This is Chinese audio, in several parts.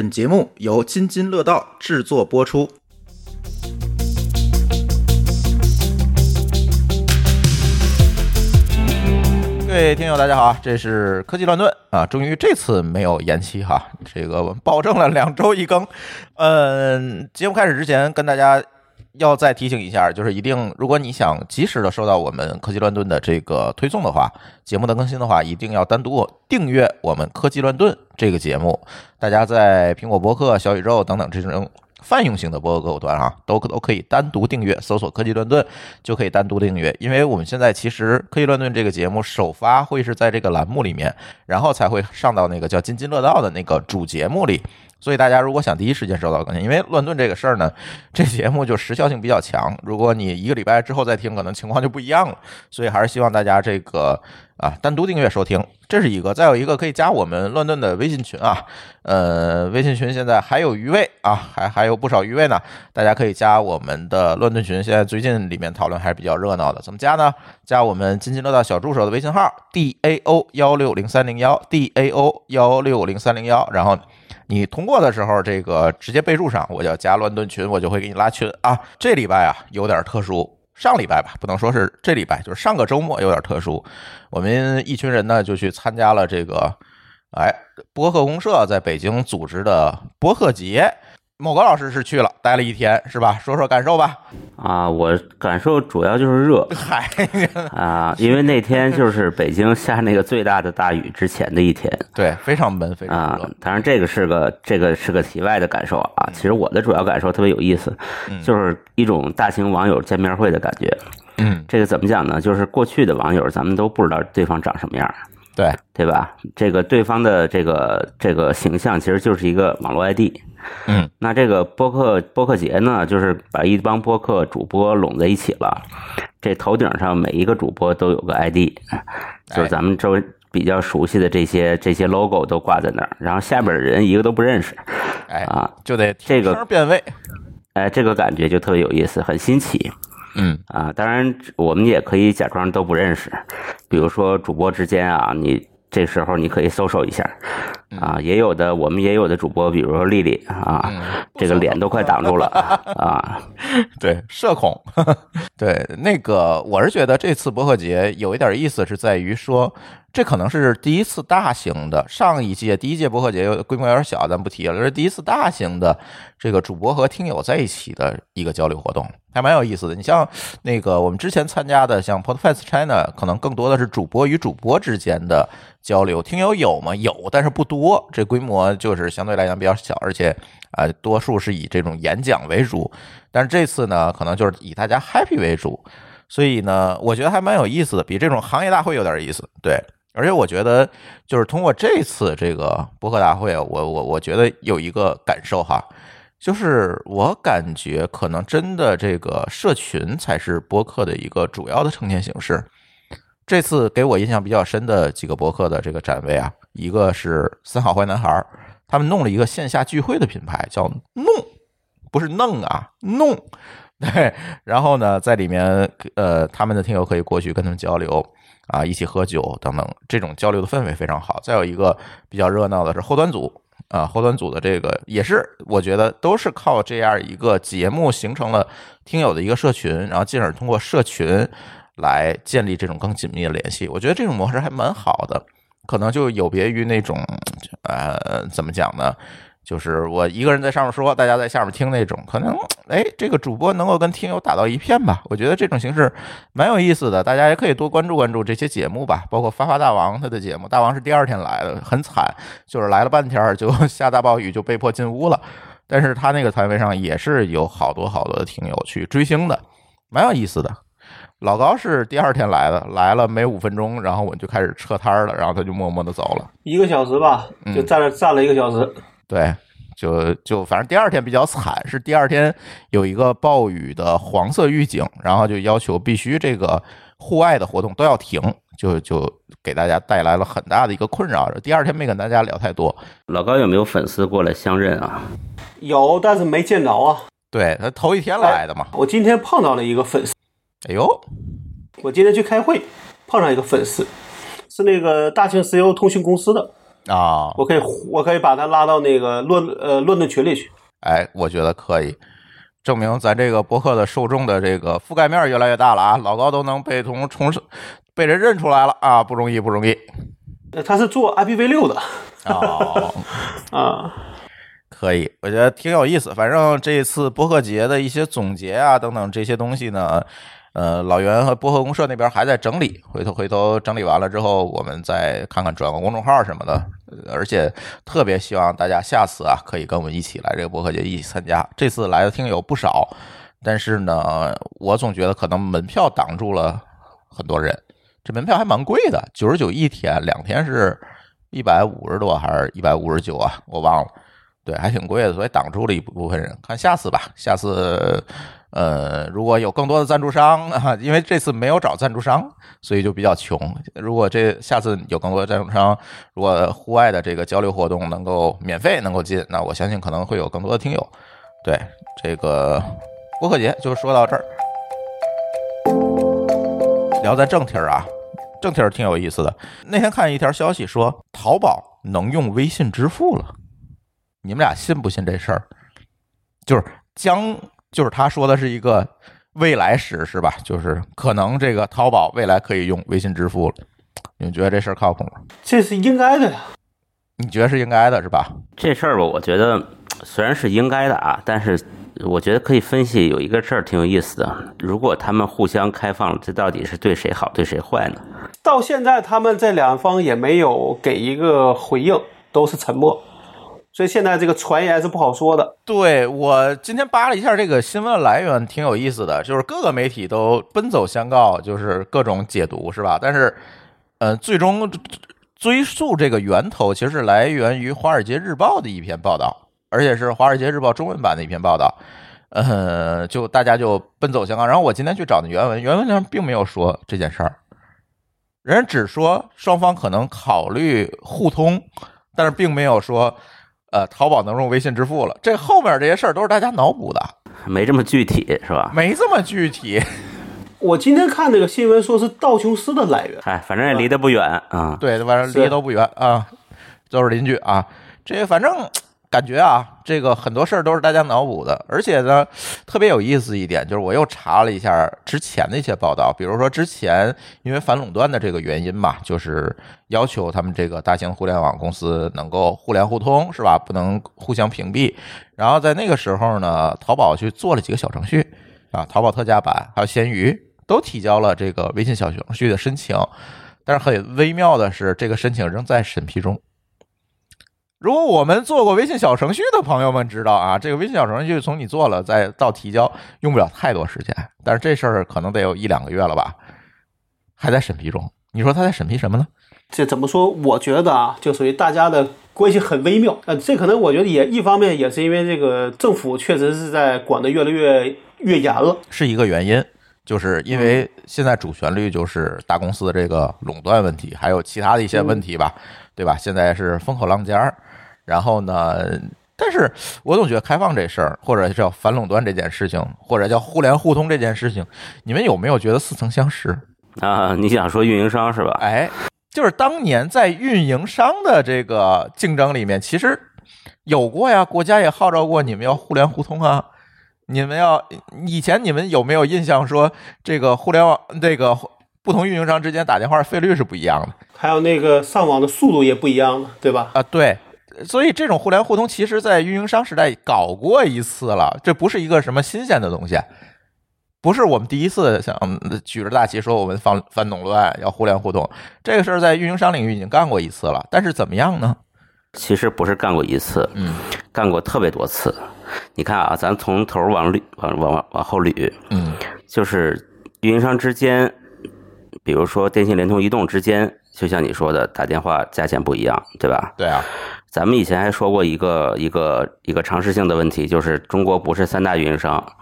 本节目由津津乐道制作播出。各位听友，大家好，这是科技乱炖啊，终于这次没有延期哈，这个我们保证了两周一更。嗯，节目开始之前跟大家要再提醒一下，就是一定，如果你想及时的收到我们科技乱炖的这个推送的话，节目的更新的话，一定要单独订阅我们科技乱炖这个节目。大家在苹果播客、小宇宙等等这种。泛用型的播客客户端啊，都都可以单独订阅，搜索“科技乱炖”就可以单独订阅。因为我们现在其实“科技乱炖”这个节目首发会是在这个栏目里面，然后才会上到那个叫“津津乐道”的那个主节目里。所以大家如果想第一时间收到更新，因为乱炖这个事儿呢，这节目就时效性比较强。如果你一个礼拜之后再听，可能情况就不一样了。所以还是希望大家这个啊单独订阅收听，这是一个。再有一个可以加我们乱炖的微信群啊，呃，微信群现在还有余位啊，还还有不少余位呢。大家可以加我们的乱炖群，现在最近里面讨论还是比较热闹的。怎么加呢？加我们津津乐道小助手的微信号 d a o 幺六零三零幺 d a o 幺六零三零幺，然后。你通过的时候，这个直接备注上，我叫加乱炖群，我就会给你拉群啊。这礼拜啊有点特殊，上礼拜吧，不能说是这礼拜，就是上个周末有点特殊。我们一群人呢就去参加了这个，哎，博客公社在北京组织的博客节。某个老师是去了，待了一天，是吧？说说感受吧。啊，我感受主要就是热。嗨，啊，因为那天就是北京下那个最大的大雨之前的一天。对，非常闷，非常啊。当然，这个是个这个是个题外的感受啊。其实我的主要感受特别有意思，就是一种大型网友见面会的感觉。嗯，这个怎么讲呢？就是过去的网友，咱们都不知道对方长什么样。对，对吧？这个对方的这个这个形象，其实就是一个网络 ID。嗯，那这个播客播客节呢，就是把一帮播客主播拢在一起了。这头顶上每一个主播都有个 ID，就是咱们周围比较熟悉的这些这些 logo 都挂在那儿，然后下边的人一个都不认识。哎啊，就得这个变位。哎，这个感觉就特别有意思，很新奇。嗯啊，当然我们也可以假装都不认识，比如说主播之间啊，你。这时候你可以搜搜一下，啊，也有的我们也有的主播，比如说丽丽啊，这个脸都快挡住了 啊，对，社恐，对，那个我是觉得这次博客节有一点意思，是在于说。这可能是第一次大型的，上一届第一届博客节规模有点小，咱不提了。这是第一次大型的这个主播和听友在一起的一个交流活动，还蛮有意思的。你像那个我们之前参加的，像 Podcast China，可能更多的是主播与主播之间的交流。听友有吗？有，但是不多。这规模就是相对来讲比较小，而且啊，多数是以这种演讲为主。但是这次呢，可能就是以大家 happy 为主，所以呢，我觉得还蛮有意思的，比这种行业大会有点意思。对。而且我觉得，就是通过这次这个博客大会，我我我觉得有一个感受哈，就是我感觉可能真的这个社群才是博客的一个主要的呈现形式。这次给我印象比较深的几个博客的这个展位啊，一个是三好坏男孩，他们弄了一个线下聚会的品牌，叫弄，不是弄啊，弄，对，然后呢，在里面呃，他们的听友可以过去跟他们交流。啊，一起喝酒等等，这种交流的氛围非常好。再有一个比较热闹的是后端组啊，后端组的这个也是，我觉得都是靠这样一个节目形成了听友的一个社群，然后进而通过社群来建立这种更紧密的联系。我觉得这种模式还蛮好的，可能就有别于那种呃，怎么讲呢？就是我一个人在上面说，大家在下面听那种，可能哎，这个主播能够跟听友打到一片吧？我觉得这种形式蛮有意思的，大家也可以多关注关注这些节目吧。包括发发大王他的节目，大王是第二天来的，很惨，就是来了半天就 下大暴雨，就被迫进屋了。但是他那个摊位上也是有好多好多的听友去追星的，蛮有意思的。老高是第二天来的，来了没五分钟，然后我就开始撤摊了，然后他就默默的走了，一个小时吧，就站了站了一个小时。对，就就反正第二天比较惨，是第二天有一个暴雨的黄色预警，然后就要求必须这个户外的活动都要停，就就给大家带来了很大的一个困扰。第二天没跟大家聊太多。老高有没有粉丝过来相认啊？有，但是没见着啊。对他头一天来的嘛。我今天碰到了一个粉丝。哎呦，我今天去开会碰上一个粉丝，是那个大庆石油通讯公司的。啊，我可以我可以把他拉到那个论呃论论群里去。哎，我觉得可以，证明咱这个博客的受众的这个覆盖面越来越大了啊！老高都能被同重被人认出来了啊，不容易，不容易。呃他是做 IPv 六的哦，啊，可以，我觉得挺有意思。反正这次博客节的一些总结啊，等等这些东西呢，呃，老袁和播客公社那边还在整理，回头回头整理完了之后，我们再看看转个公众号什么的。而且特别希望大家下次啊，可以跟我们一起来这个博客节一起参加。这次来的听友不少，但是呢，我总觉得可能门票挡住了很多人。这门票还蛮贵的，九十九一天，两天是一百五十多还是一百五十九啊？我忘了。对，还挺贵的，所以挡住了一部分人。看下次吧，下次，呃，如果有更多的赞助商 啊，因为这次没有找赞助商，所以就比较穷。如果这下次有更多的赞助商，如果户外的这个交流活动能够免费能够进，那我相信可能会有更多的听友。对，这个播客节就说到这儿。聊咱正题儿啊，正题儿挺有意思的。那天看一条消息说，淘宝能用微信支付了。你们俩信不信这事儿？就是将，就是他说的是一个未来时，是吧？就是可能这个淘宝未来可以用微信支付了。你们觉得这事儿靠谱吗？这是应该的呀。你觉得是应该的，是吧？这事儿吧，我觉得虽然是应该的啊，但是我觉得可以分析有一个事儿挺有意思的。如果他们互相开放，这到底是对谁好，对谁坏呢？到现在他们这两方也没有给一个回应，都是沉默，所以现在这个传言是不好说的。对我今天扒了一下这个新闻来源，挺有意思的，就是各个媒体都奔走相告，就是各种解读，是吧？但是，呃，最终追溯这个源头，其实是来源于《华尔街日报》的一篇报道，而且是《华尔街日报》中文版的一篇报道。呃，就大家就奔走相告。然后我今天去找那原文，原文上并没有说这件事儿，人只说双方可能考虑互通，但是并没有说，呃，淘宝能用微信支付了。这后面这些事儿都是大家脑补的，没这么具体是吧？没这么具体。我今天看那个新闻说是道琼斯的来源，哎，反正也离得不远啊。对，反正离得都不远啊，都是邻居啊。这反正感觉啊，这个很多事儿都是大家脑补的，而且呢，特别有意思一点就是，我又查了一下之前的一些报道，比如说之前因为反垄断的这个原因嘛，就是要求他们这个大型互联网公司能够互联互通，是吧？不能互相屏蔽。然后在那个时候呢，淘宝去做了几个小程序啊，淘宝特价版还有闲鱼都提交了这个微信小程序的申请，但是很微妙的是，这个申请仍在审批中。如果我们做过微信小程序的朋友们知道啊，这个微信小程序从你做了再到提交用不了太多时间，但是这事儿可能得有一两个月了吧，还在审批中。你说他在审批什么呢？这怎么说？我觉得啊，就属于大家的关系很微妙。呃，这可能我觉得也一方面也是因为这个政府确实是在管得越来越越严了。是一个原因，就是因为现在主旋律就是大公司的这个垄断问题，还有其他的一些问题吧，对吧？现在是风口浪尖儿，然后呢，但是我总觉得开放这事儿，或者叫反垄断这件事情，或者叫互联互通这件事情，你们有没有觉得似曾相识？啊，你想说运营商是吧？哎，就是当年在运营商的这个竞争里面，其实有过呀，国家也号召过你们要互联互通啊。你们要以前你们有没有印象说这个互联网这个不同运营商之间打电话费率是不一样的还有那个上网的速度也不一样了，对吧？啊？对，所以这种互联互通其实在运营商时代搞过一次了，这不是一个什么新鲜的东西。不是我们第一次想嗯举着大旗说我们反反垄断要互联互通，这个事儿在运营商领域已经干过一次了，但是怎么样呢？其实不是干过一次，嗯，干过特别多次。你看啊，咱从头往捋，往往往后捋，嗯就是运营商之间，比如说电信、联通、移动之间，就像你说的，打电话价钱不一样，对吧？对啊，咱们以前还说过一个一个一个常识性的问题，就是中国不是三大运营商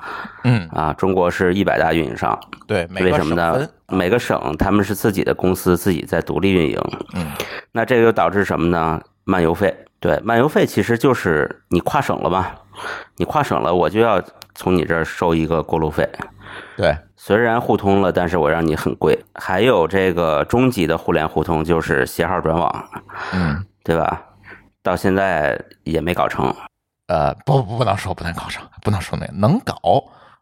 嗯，啊，中国是一百大运营商。对，为什么呢？每个省他们是自己的公司，自己在独立运营。嗯，那这个又导致什么呢？漫游费。对，漫游费其实就是你跨省了嘛，你跨省了，我就要从你这儿收一个过路费。对，虽然互通了，但是我让你很贵。还有这个终极的互联互通，就是携号转网，嗯对吧？到现在也没搞成。呃，不不不能说不能搞成，不能说那个能搞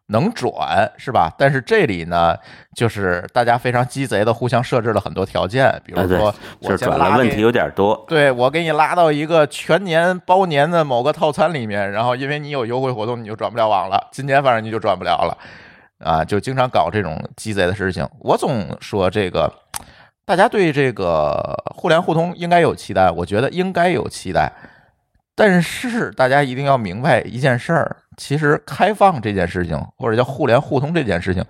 能转是吧？但是这里呢，就是大家非常鸡贼的互相设置了很多条件，比如说就是我先拉给转的问题有点多。对我给你拉到一个全年包年的某个套餐里面，然后因为你有优惠活动，你就转不了网了。今年反正你就转不了了，啊，就经常搞这种鸡贼的事情。我总说这个，大家对这个互联互通应该有期待，我觉得应该有期待。但是大家一定要明白一件事儿，其实开放这件事情，或者叫互联互通这件事情，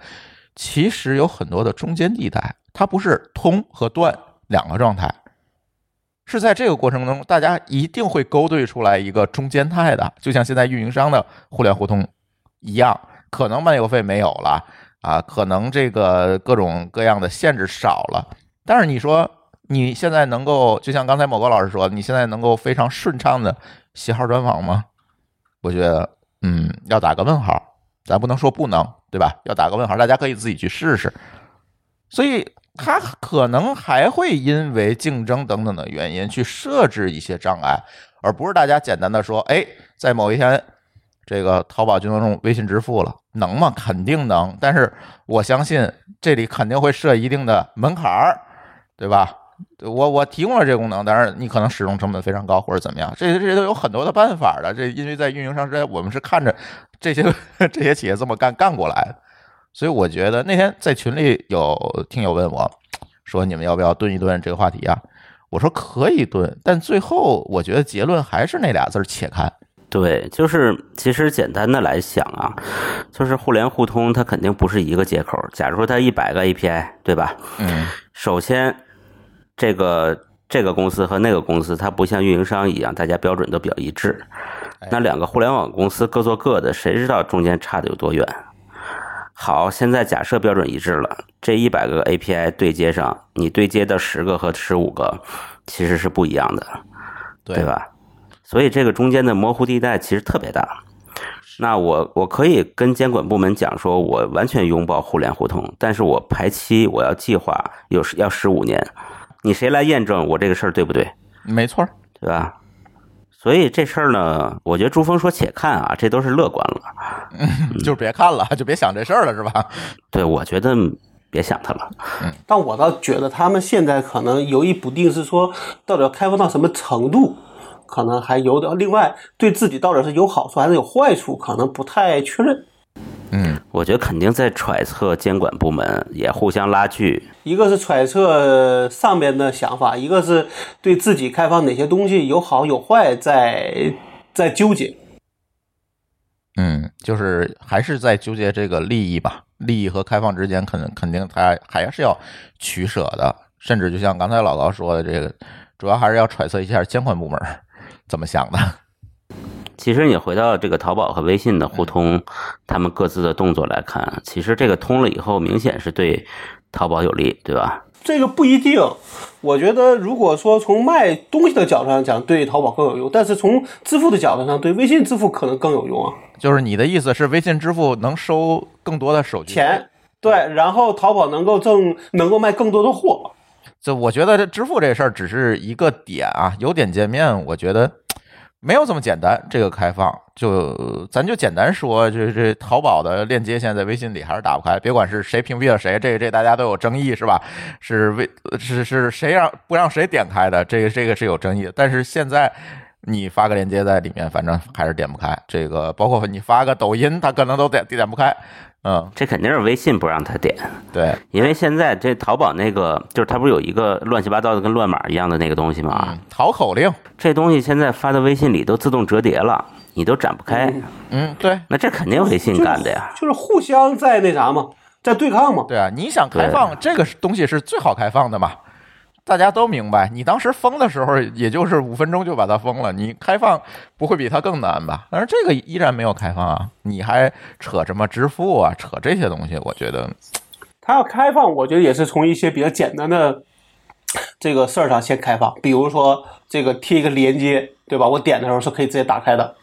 其实有很多的中间地带，它不是通和断两个状态。是在这个过程中，大家一定会勾兑出来一个中间态的，就像现在运营商的互联互通一样，可能漫游费没有了啊，可能这个各种各样的限制少了，但是你说你现在能够，就像刚才某个老师说，你现在能够非常顺畅的携号转网吗？我觉得，嗯，要打个问号，咱不能说不能，对吧？要打个问号，大家可以自己去试试。所以。它可能还会因为竞争等等的原因去设置一些障碍，而不是大家简单的说，哎，在某一天，这个淘宝就能用微信支付了，能吗？肯定能，但是我相信这里肯定会设一定的门槛儿，对吧？我我提供了这个功能，但是你可能使用成本非常高或者怎么样，这些这些都有很多的办法的。这因为在运营商之间，我们是看着这些 这些企业这么干干过来的。所以我觉得那天在群里有听友问我，说你们要不要蹲一蹲这个话题啊？我说可以蹲，但最后我觉得结论还是那俩字儿：且看。对，就是其实简单的来想啊，就是互联互通它肯定不是一个接口。假如说它一百个 API，对吧？嗯。首先，这个这个公司和那个公司，它不像运营商一样，大家标准都比较一致。那两个互联网公司各做各的，谁知道中间差的有多远？好，现在假设标准一致了，这一百个 API 对接上，你对接的十个和十五个其实是不一样的，对吧？所以这个中间的模糊地带其实特别大。那我我可以跟监管部门讲说，我完全拥抱互联互通，但是我排期我要计划有要十五年，你谁来验证我这个事儿对不对？没错，对吧？所以这事儿呢，我觉得朱峰说“且看”啊，这都是乐观了，就别看了，就别想这事儿了，是吧？对，我觉得别想它了。嗯，但我倒觉得他们现在可能犹豫不定，是说到底要开放到什么程度，可能还有点。另外，对自己到底是有好处还是有坏处，可能不太确认。嗯，我觉得肯定在揣测监管部门也互相拉锯，一个是揣测上边的想法，一个是对自己开放哪些东西有好有坏，在在纠结。嗯，就是还是在纠结这个利益吧，利益和开放之间，肯肯定他还是要取舍的，甚至就像刚才老高说的，这个主要还是要揣测一下监管部门怎么想的。其实你回到这个淘宝和微信的互通，他们各自的动作来看，其实这个通了以后，明显是对淘宝有利，对吧？这个不一定。我觉得，如果说从卖东西的角度上讲，对淘宝更有用；但是从支付的角度上，对微信支付可能更有用啊。就是你的意思是，微信支付能收更多的手续钱，对，然后淘宝能够挣，能够卖更多的货。就我觉得这支付这事儿只是一个点啊，有点见面，我觉得。没有这么简单，这个开放就咱就简单说，这这淘宝的链接现在微信里还是打不开，别管是谁屏蔽了谁，这这大家都有争议是吧？是为是是谁让不让谁点开的？这个这个是有争议的。但是现在你发个链接在里面，反正还是点不开。这个包括你发个抖音，它可能都点点不开。嗯，这肯定是微信不让他点，对，因为现在这淘宝那个就是它不是有一个乱七八糟的跟乱码一样的那个东西吗？淘口令，这东西现在发到微信里都自动折叠了，你都展不开。嗯，对，那这肯定微信干的呀，就是互相在那啥嘛，在对抗嘛。对啊，你想开放这个东西是最好开放的嘛。大家都明白，你当时封的时候，也就是五分钟就把它封了。你开放不会比它更难吧？但是这个依然没有开放啊！你还扯什么支付啊？扯这些东西，我觉得它要开放，我觉得也是从一些比较简单的这个事儿上先开放，比如说这个贴一个连接，对吧？我点的时候是可以直接打开的。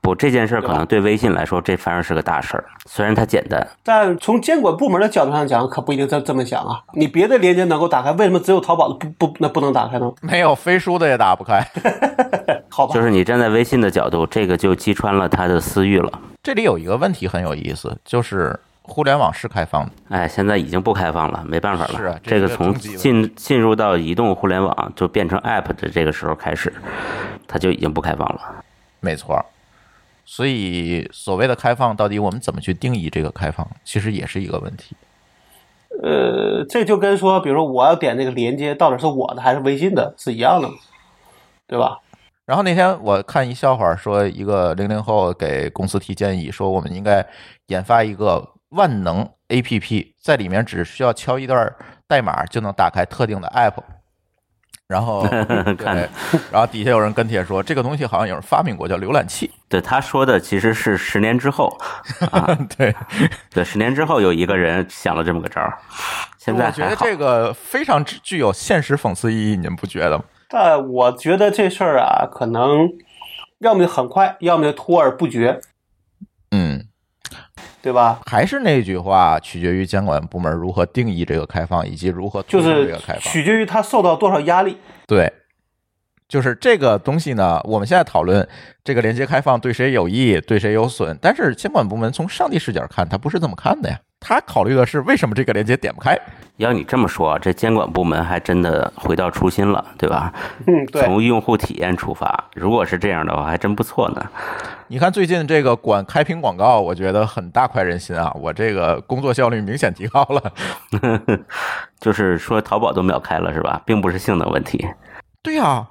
不，这件事儿可能对微信来说，这反而是个大事儿。虽然它简单，但从监管部门的角度上讲，可不一定这这么想啊。你别的链接能够打开，为什么只有淘宝的不不那不能打开呢？没有飞书的也打不开。好吧，就是你站在微信的角度，这个就击穿了他的私欲了。这里有一个问题很有意思，就是互联网是开放的，哎，现在已经不开放了，没办法了。是啊这是这个从进进入到移动互联网就变成 App 的这个时候开始，它就已经不开放了。没错。所以所谓的开放，到底我们怎么去定义这个开放，其实也是一个问题。呃，这就跟说，比如说我要点那个连接，到底是我的还是微信的，是一样的嘛，对吧？然后那天我看一笑话，说一个零零后给公司提建议，说我们应该研发一个万能 APP，在里面只需要敲一段代码就能打开特定的 App。然后，对，然后底下有人跟帖说，这个东西好像有人发明过，叫浏览器。对，他说的其实是十年之后 啊，对，对，十年之后有一个人想了这么个招儿，现在我觉得。这个非常具具有现实讽刺意义，你们不觉得吗？但我觉得这事儿啊，可能要么就很快，要么就拖而不决，嗯，对吧？还是那句话，取决于监管部门如何定义这个开放，以及如何推就是动这个开放。取决于它受到多少压力。对，就是这个东西呢，我们现在讨论这个连接开放对谁有益，对谁有损，但是监管部门从上帝视角看，他不是这么看的呀。他考虑的是为什么这个链接点不开。要你这么说，这监管部门还真的回到初心了，对吧？嗯，对，从用户体验出发，如果是这样的话，还真不错呢。你看最近这个管开屏广告，我觉得很大快人心啊，我这个工作效率明显提高了。就是说淘宝都秒开了是吧？并不是性能问题。对呀、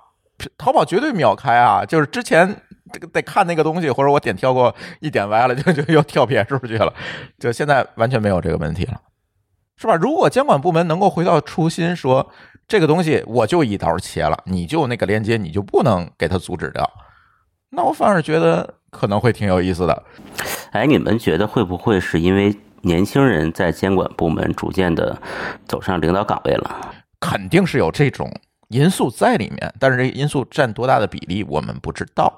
淘宝绝对秒开啊！就是之前这个得看那个东西，或者我点跳过一点歪了，就就又跳别处去了，就现在完全没有这个问题了，是吧？如果监管部门能够回到初心，说这个东西我就一刀切了，你就那个链接你就不能给它阻止掉，那我反而觉得可能会挺有意思的。哎，你们觉得会不会是因为年轻人在监管部门逐渐的走上领导岗位了？肯定是有这种因素在里面，但是这个因素占多大的比例我们不知道。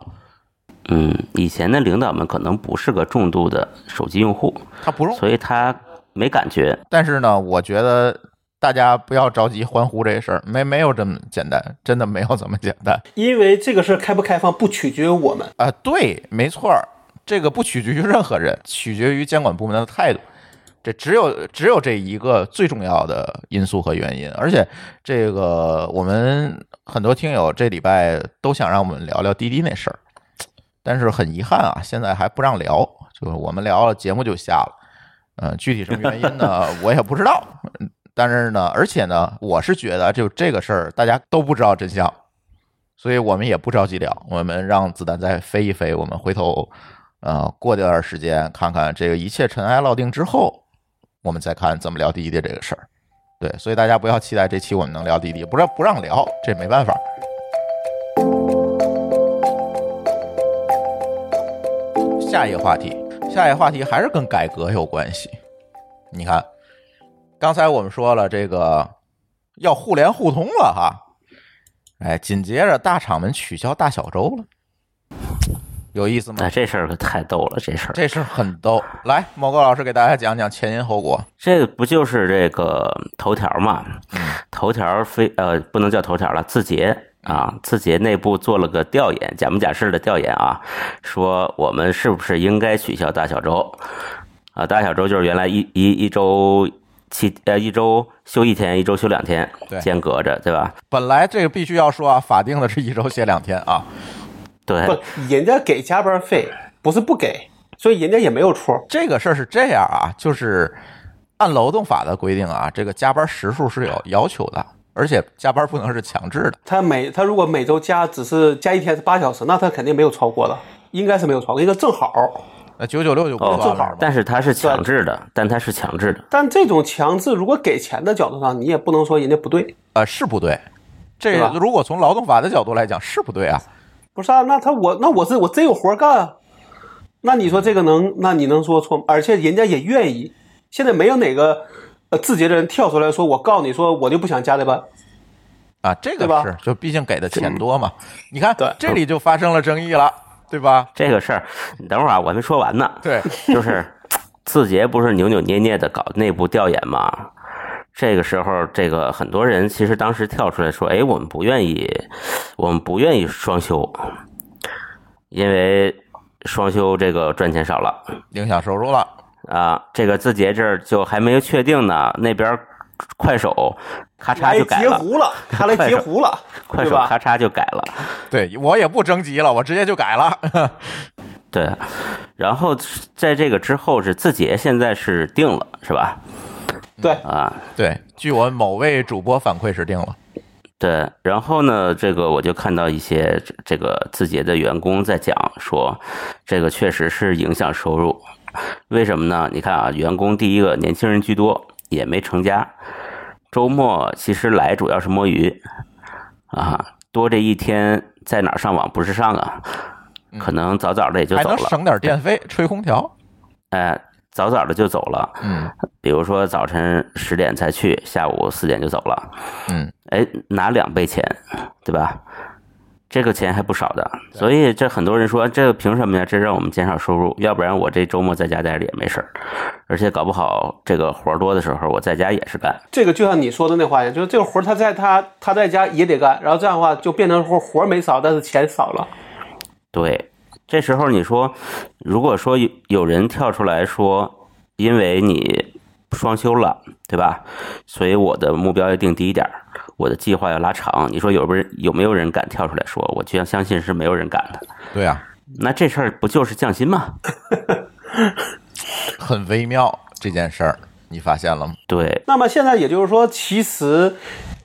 嗯，以前的领导们可能不是个重度的手机用户，他不用所以他没感觉。但是呢，我觉得大家不要着急欢呼这事儿，没没有这么简单，真的没有这么简单因为这个事儿开不开放不取决于我们，啊、对，没错儿，这个不取决于任何人，取决于监管部门的态度。这只有只有这一个最重要的因素和原因，而且这个我们很多听友这礼拜都想让我们聊聊滴滴那事儿，但是很遗憾啊，现在还不让聊，就是我们聊了节目就下了，嗯、具体什么原因呢，我也不知道。但是呢，而且呢，我是觉得就这个事儿大家都不知道真相，所以我们也不着急聊，我们让子弹再飞一飞，我们回头呃过段时间看看这个一切尘埃落定之后，我们再看怎么聊滴滴这个事儿。对，所以大家不要期待这期我们能聊滴滴，不让不让聊，这没办法。下一个话题，下一个话题还是跟改革有关系。你看，刚才我们说了这个要互联互通了哈，哎，紧接着大厂们取消大小周了，有意思吗哎，？这事儿可太逗了，这事儿。这事儿很逗。来，某个老师给大家讲讲前因后果。这个不就是这个头条嘛？头条非呃不能叫头条了，字节啊，字节内部做了个调研，假模假式的调研啊，说我们是不是应该取消大小周啊？大小周就是原来一一一周七呃一周休一天，一周休两天，间隔着，对吧？本来这个必须要说啊，法定的是一周歇两天啊。对不，人家给加班费，不是不给，所以人家也没有错。这个事儿是这样啊，就是按劳动法的规定啊，这个加班时数是有要求的，而且加班不能是强制的。他每他如果每周加只是加一天是八小时，那他肯定没有超过的，应该是没有超过，应该正好。那九九六就不哦算了，是吧但是它是强制的，但它是强制的。但这种强制，如果给钱的角度上，你也不能说人家不对，呃是不对。这个如果从劳动法的角度来讲是不对啊。不是啊？那他我那我是我真有活干啊，那你说这个能？那你能说错吗？而且人家也愿意，现在没有哪个呃字节的人跳出来说，我告诉你说我就不想加这班，啊，这个吧是，就毕竟给的钱多嘛。你看对，这里就发生了争议了，对吧？这个事儿，你等会儿啊，我还没说完呢。对，就是 字节不是扭扭捏捏的搞内部调研嘛？这个时候，这个很多人其实当时跳出来说：“哎，我们不愿意，我们不愿意双休，因为双休这个赚钱少了影响收入了。啊。”这个字节这儿就还没有确定呢，那边快手咔嚓就改了，截胡了，他来截胡了，快？手咔嚓就改了。对我也不征集了，我直接就改了。对，然后在这个之后是字节现在是定了，是吧？对，啊，对，据我某位主播反馈是定了。对，然后呢，这个我就看到一些这这个字节的员工在讲说，这个确实是影响收入。为什么呢？你看啊，员工第一个年轻人居多，也没成家，周末其实来主要是摸鱼啊，多这一天在哪儿上网不是上啊？可能早早的也就走了，还能省点电费，吹空调。哎，早早的就走了。嗯比如说早晨十点才去，下午四点就走了。嗯，哎，拿两倍钱，对吧？这个钱还不少的，所以这很多人说，这个凭什么呀？这让我们减少收入，要不然我这周末在家待着也没事儿，而且搞不好这个活儿多的时候，我在家也是干。这个就像你说的那话一样，就是这个活儿他在他他在家也得干，然后这样的话就变成活活儿没少，但是钱少了。对，这时候你说，如果说有有人跳出来说，因为你双休了，对吧？所以我的目标要定低一点儿，我的计划要拉长。你说有不有人有没有人敢跳出来说？我居然相信是没有人敢的。对啊，那这事儿不就是降薪吗？很微妙这件事儿，你发现了吗？对，那么现在也就是说，其实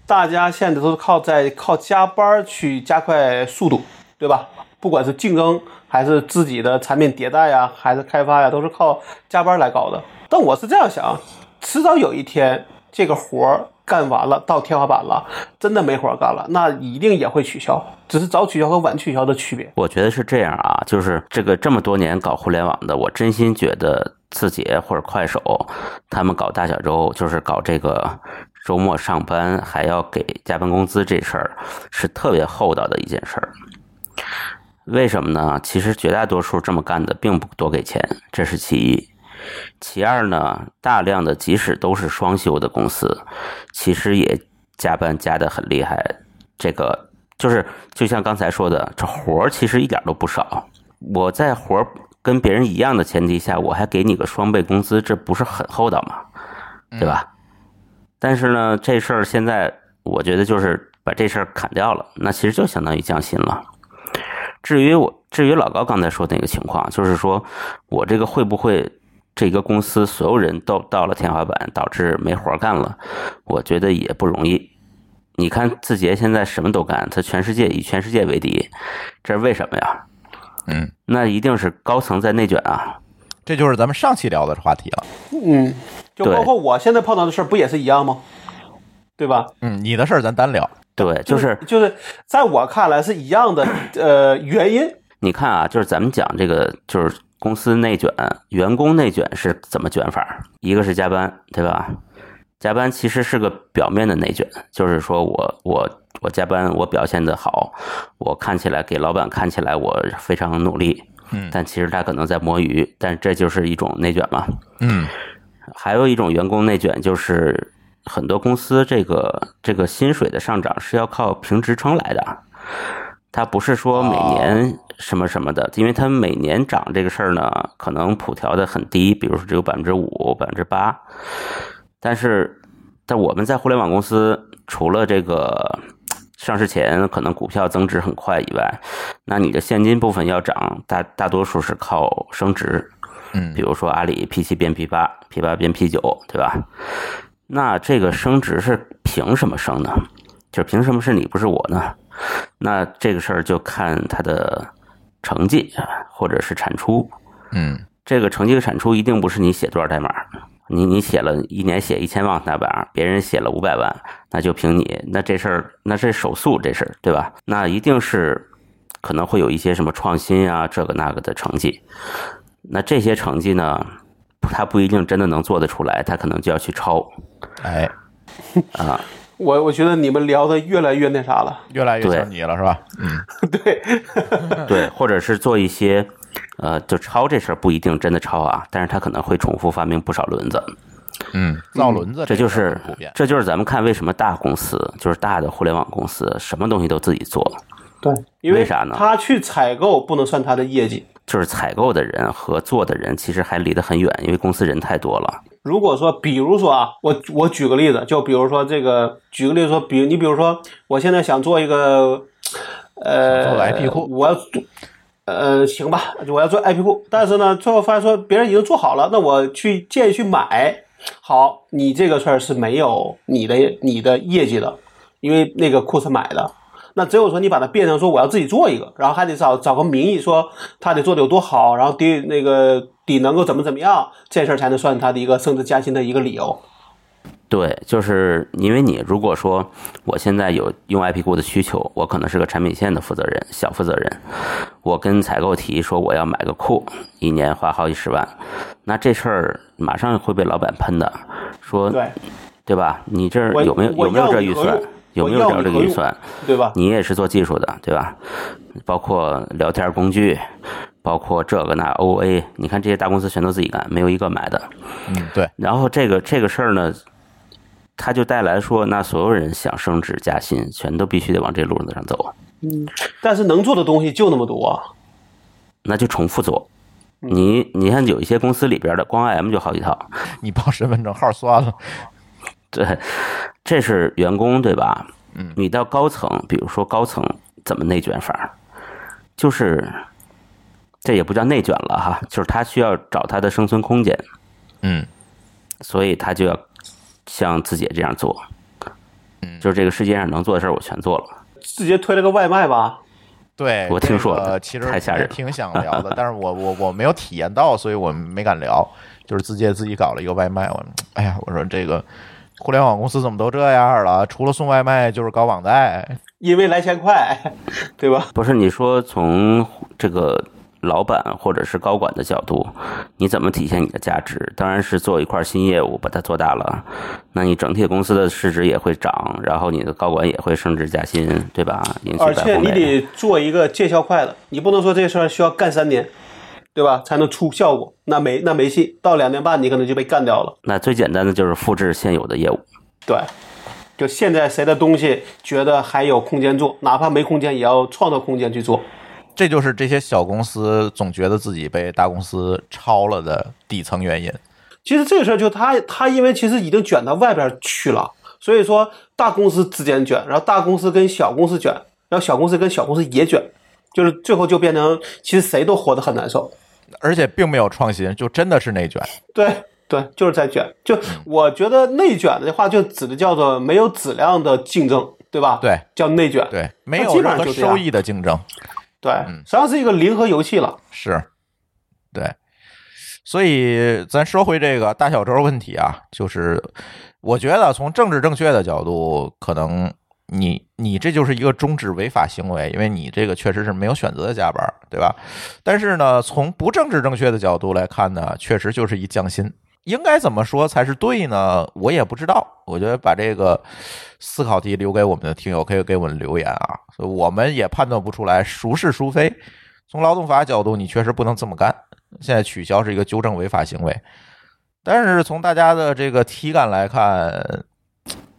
大家现在都是靠在靠加班去加快速度，对吧？不管是竞争还是自己的产品迭代呀，还是开发呀，都是靠加班来搞的。但我是这样想，迟早有一天这个活儿干完了，到天花板了，真的没活干了，那一定也会取消，只是早取消和晚取消的区别。我觉得是这样啊，就是这个这么多年搞互联网的，我真心觉得字节或者快手，他们搞大小周，就是搞这个周末上班还要给加班工资这事儿，是特别厚道的一件事儿。为什么呢？其实绝大多数这么干的并不多给钱，这是其一。其二呢，大量的即使都是双休的公司，其实也加班加的很厉害。这个就是就像刚才说的，这活儿其实一点都不少。我在活儿跟别人一样的前提下，我还给你个双倍工资，这不是很厚道吗？对吧？但是呢，这事儿现在我觉得就是把这事儿砍掉了，那其实就相当于降薪了。至于我，至于老高刚才说那个情况，就是说我这个会不会这个公司所有人都到了天花板，导致没活干了？我觉得也不容易。你看字节现在什么都干，它全世界以全世界为敌，这是为什么呀？嗯，那一定是高层在内卷啊。这就是咱们上期聊的话题了。嗯，就包括我现在碰到的事儿，不也是一样吗？对吧？嗯，你的事儿咱单聊。对，就是就是在我看来是一样的，呃，原因你看啊，就是咱们讲这个，就是公司内卷，员工内卷是怎么卷法？一个是加班，对吧？加班其实是个表面的内卷，就是说我我我加班，我表现的好，我看起来给老板看起来我非常努力，嗯但其实他可能在摸鱼，但这就是一种内卷嘛。嗯还有一种员工内卷，就是很多公司这个这个薪水的上涨是要靠评职称来的，它不是说每年什么什么的，因为它每年涨这个事儿呢，可能普调的很低，比如说只有百分之五、百分之八，但是但我们在互联网公司，除了这个。上市前可能股票增值很快以外，那你的现金部分要涨，大大多数是靠升值，嗯比如说阿里 P 七变 P 八，P 八变 P 九，对吧？那这个升值是凭什么升呢？就是凭什么是你不是我呢？那这个事儿就看它的成绩啊，或者是产出。嗯这个成绩和产出一定不是你写多少代码，你你写了一年写一千万代码，别人写了五百万，那就凭你，那这事儿那这手速这事儿对吧？那一定是可能会有一些什么创新啊，这个那个的成绩。那这些成绩呢，他不一定真的能做得出来，他可能就要去抄哎，啊。我我觉得你们聊的越来越那啥了。越来越对像你了，是吧？嗯，对，对，或者是做一些，呃，就抄这事儿不一定真的抄啊，但是他可能会重复发明不少轮子。嗯，造轮子个这就是普遍。这就是咱们看为什么大公司就是大的互联网公司什么东西都自己做，对，因为为啥呢他去采购不能算他的业绩。就是采购的人和做的人其实还离得很远，因为公司人太多了。如果说，比如说啊，我我举个例子，就比如说这个，举个例子说，比如你比如说，我现在想做一个，呃，想做个 IP 库我要做，呃，行吧，我要做 IP 库，但是呢，最后发现说别人已经做好了，那我去建议去买，好，你这个事儿是没有你的你的业绩的，因为那个库是买的。那只有说你把它变成说我要自己做一个，然后还得找找个名义说他得做的有多好，然后第那个底能够怎么怎么样，这事儿才能算他的一个升职加薪的一个理由。对，就是因为你如果说我现在有用 IP 库的需求，我可能是个产品线的负责人，小负责人，我跟采购提说我要买个库，一年花好几十万，那这事儿马上会被老板喷的，说对对吧？你这儿有没有有没有这预算？有没有我要你何用这这个预算？对吧？你也是做技术的，对吧？包括聊天工具，包括这个那 OA，你看这些大公司全都自己干，没有一个买的。嗯，对，然后这个这个事儿呢，它就带来说，那所有人想升职加薪，全都必须得往这路子上走，嗯但是能做的东西就那么多。那就重复做。你你看有一些公司里边的光 IM 就好几套，你报身份证号算了。对，这是员工对吧？嗯，你到高层，比如说高层怎么内卷法，就是这也不叫内卷了哈，就是他需要找他的生存空间，嗯所以他就要像字节这样做，嗯就是这个世界上能做的事儿我全做了。直接推了个外卖吧，对，我听说了这个其实太吓人挺想聊的，但是我我我没有体验到，所以我没敢聊。就是字节自己搞了一个外卖，我哎呀，我说这个互联网公司怎么都这样了？除了送外卖就是搞网贷，因为来钱快，对吧？不是你说从这个老板或者是高管的角度，你怎么体现你的价值？当然是做一块新业务，把它做大了，那你整体公司的市值也会涨，然后你的高管也会升职加薪，对吧？而且你。得做一个见效快的，你不能说这事儿需要干三年，对吧？才能出效果，那没那没戏，到两年半你可能就被干掉了。那最简单的就是复制现有的业务。对，就现在谁的东西觉得还有空间做，哪怕没空间，也要创造空间去做。这就是这些小公司总觉得自己被大公司超了的底层原因。其实这个事儿就他他因为其实已经卷到外边去了，所以说大公司之间卷，然后大公司跟小公司卷，然后小公司跟小公司也卷，就是最后就变成其实谁都活得很难受。而且并没有创新，就真的是内卷。对对，就是在卷。就我觉得内卷的话，就指的叫做没有质量的竞争，对吧？对，叫内卷。对，没有任何收益的竞争。对，实际上是一个零和游戏了。是，对，所以咱说回这个大小周问题啊，就是我觉得从政治正确的角度，可能你你这就是一个终止违法行为，因为你这个确实是没有选择的加班，对吧？但是呢，从不政治正确的角度来看呢，确实就是一降薪。应该怎么说才是对呢？我也不知道。我觉得把这个思考题留给我们的听友，可以给我们留言啊。所以我们也判断不出来孰是孰非。从劳动法角度，你确实不能这么干。现在取消是一个纠正违法行为，但是从大家的这个体感来看，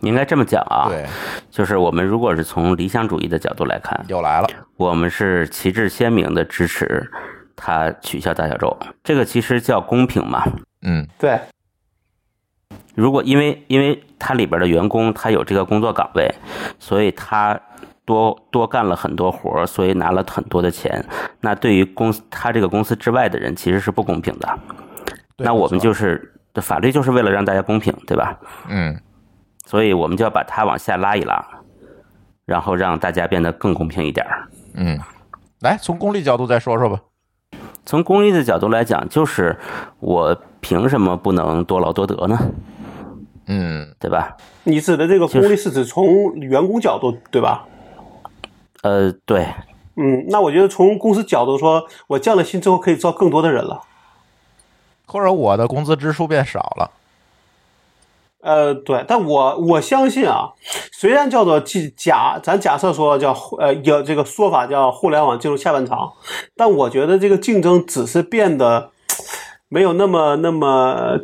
应该这么讲啊，对，就是我们如果是从理想主义的角度来看，又来了。我们是旗帜鲜明的支持他取消大小周，这个其实叫公平嘛。嗯，对，如果因为因为他里边的员工他有这个工作岗位，所以他多多干了很多活儿，所以拿了很多的钱。那对于公司他这个公司之外的人其实是不公平的。那我们就是法律就是为了让大家公平，对吧？嗯，所以我们就要把它往下拉一拉，然后让大家变得更公平一点儿。嗯，来从功利角度再说说吧。从公利的角度来讲，就是我凭什么不能多劳多得呢？嗯，对吧？你指的这个就是功利是指从员工角度，对吧？呃，对，嗯，那我觉得从公司角度说，我降了薪之后可以招更多的人了。或者我的工资支出变少了。呃，对，但我我相信啊，虽然叫做即假，咱假设说叫呃有这个说法叫互联网进入下半场，但我觉得这个竞争只是变得没有那么那么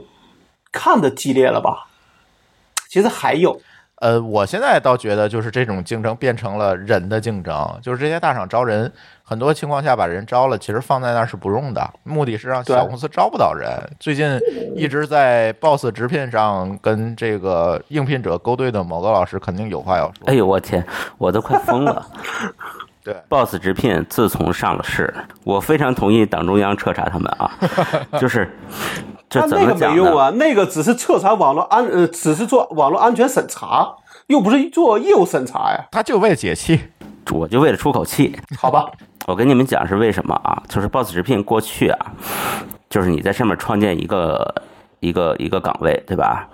看的激烈了吧？其实还有，呃，我现在倒觉得就是这种竞争变成了人的竞争，就是这些大厂招人，很多情况下把人招了，其实放在那儿是不用的，目的是让小公司招不到人。最近一直在 Boss 直聘上跟这个应聘者勾兑的某个老师，肯定有话要说。哎呦我天，我都快疯了。对 Boss 直聘自从上了市，我非常同意党中央彻查他们啊，就是这但那个怎么讲呢？没用啊，那个只是彻查网络安呃，只是做网络安全审查，又不是做业务审查呀，他就为了解气，我就为了出口气，好吧？我跟你们讲是为什么啊？就是 Boss 直聘过去啊，就是你在上面创建一个一个一个岗位，对吧？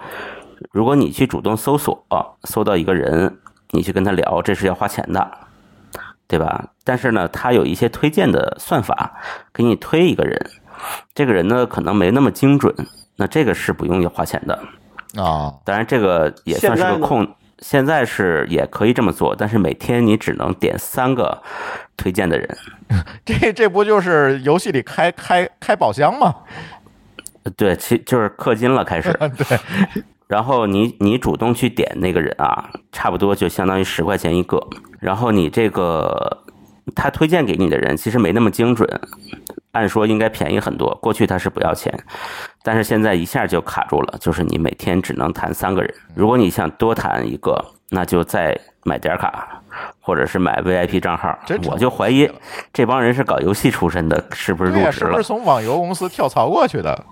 如果你去主动搜索，搜到一个人，你去跟他聊，这是要花钱的，对吧？但是呢，他有一些推荐的算法，给你推一个人，这个人呢可能没那么精准，那这个是不用要花钱的。啊，当然，这个也算是个空。现在是也可以这么做，但是每天你只能点三个推荐的人。这这不就是游戏里开开开宝箱吗？对，其就是氪金了，开始。对，然后你你主动去点那个人啊，差不多就相当于十块钱一个。然后你这个他推荐给你的人其实没那么精准，按说应该便宜很多。过去他是不要钱，但是现在一下就卡住了，就是你每天只能谈三个人。如果你想多谈一个，那就再买点卡，或者是买 VIP 账号我就怀疑这帮人是搞游戏出身的，是不是入职了是不是？从网游公司跳槽过去的？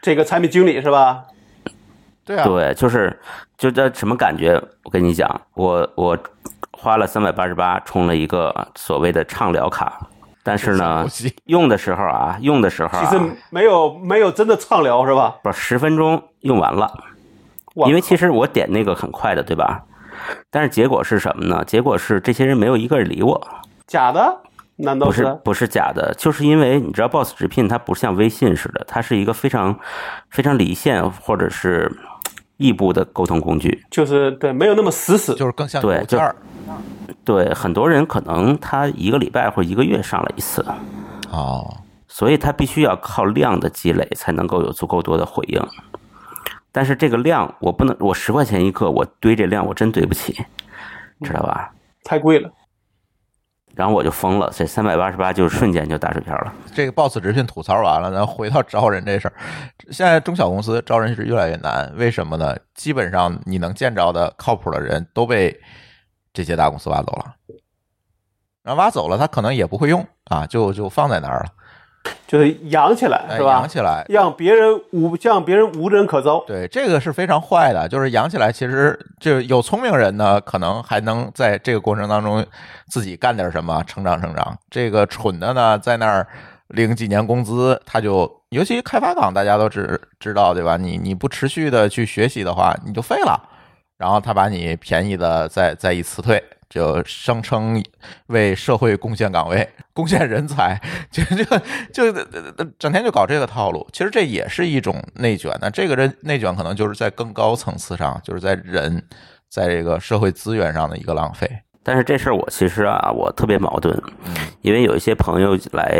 这个产品经理是吧？对啊，对，就是就这什么感觉？我跟你讲，我我花了三百八十八充了一个所谓的畅聊卡，但是呢，用的时候啊，用的时候啊，其实没有没有真的畅聊是吧？不是十分钟用完了，因为其实我点那个很快的，对吧？但是结果是什么呢？结果是这些人没有一个人理我，假的？难道不是不是假的，就是因为你知道，Boss 直聘它不像微信似的，它是一个非常非常离线或者是异步的沟通工具。就是对，没有那么死死。就是更像对就对很多人可能他一个礼拜或一个月上了一次，哦，所以他必须要靠量的积累才能够有足够多的回应。但是这个量我不能，我十块钱一个，我堆这量我真堆不起，知道吧？太贵了。然后我就疯了，这三百八十八就瞬间就打水漂了。这个 Boss 直聘吐槽完了，咱回到招人这事儿。现在中小公司招人是越来越难，为什么呢？基本上你能见着的靠谱的人都被这些大公司挖走了，然后挖走了，他可能也不会用啊，就就放在那儿了，就是养起来哎是吧？养起来。让别人无让别人无人可招。对，这个是非常坏的，就是养起来，其实就有聪明人呢，可能还能在这个过程当中自己干点什么，成长成长。这个蠢的呢，在那儿领几年工资，他就尤其开发岗，大家都知知道对吧？你你不持续的去学习的话，你就废了。然后他把你便宜的再再一辞退，就声称为社会贡献岗位、贡献人才，就就就整天就搞这个套路。其实这也是一种内卷。那这个人内卷可能就是在更高层次上，就是在人在这个社会资源上的一个浪费。但是这事儿我其实啊，我特别矛盾，因为有一些朋友来，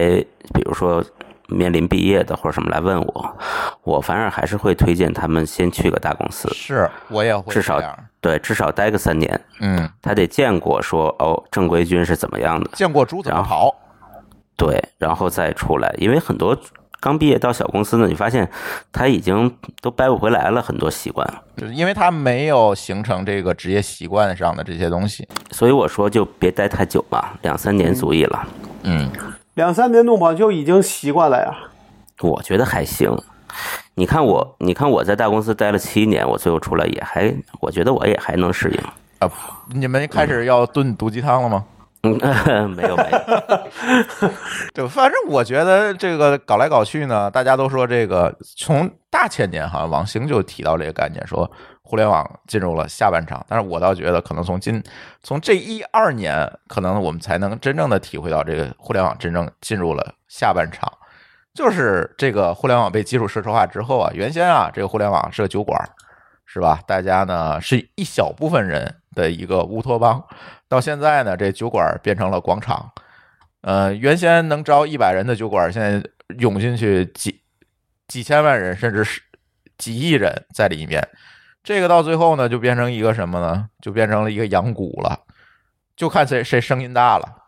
比如说面临毕业的或者什么来问我，我反而还是会推荐他们先去个大公司，是我也会至少这样，对，至少待个三年，嗯，他得见过说哦正规军是怎么样的，见过猪怎么跑，对，然后再出来，因为很多刚毕业到小公司呢，你发现他已经都掰不回来了很多习惯，就是因为他没有形成这个职业习惯上的这些东西。所以我说就别待太久吧，两三年足矣了。嗯，两三年弄跑就已经习惯了呀。我觉得还行。你看我，你看我在大公司待了七年，我最后出来也还，我觉得我也还能适应。啊，你们开始要炖毒鸡汤了吗？嗯，没有 没有，对，反正我觉得这个搞来搞去呢，大家都说这个从大前年好像王兴就提到这个概念，说互联网进入了下半场。但是我倒觉得，可能从今从这一二年，可能我们才能真正的体会到这个互联网真正进入了下半场。就是这个互联网被基础设施化之后啊，原先啊，这个互联网是个酒馆，是吧？大家呢是一小部分人的一个乌托邦，到现在呢，这酒馆变成了广场。呃，原先能招一百人的酒馆，现在涌进去几几千万人，甚至是几亿人在里面。这个到最后呢，就变成一个什么呢？就变成了一个养蛊了，就看谁谁声音大了。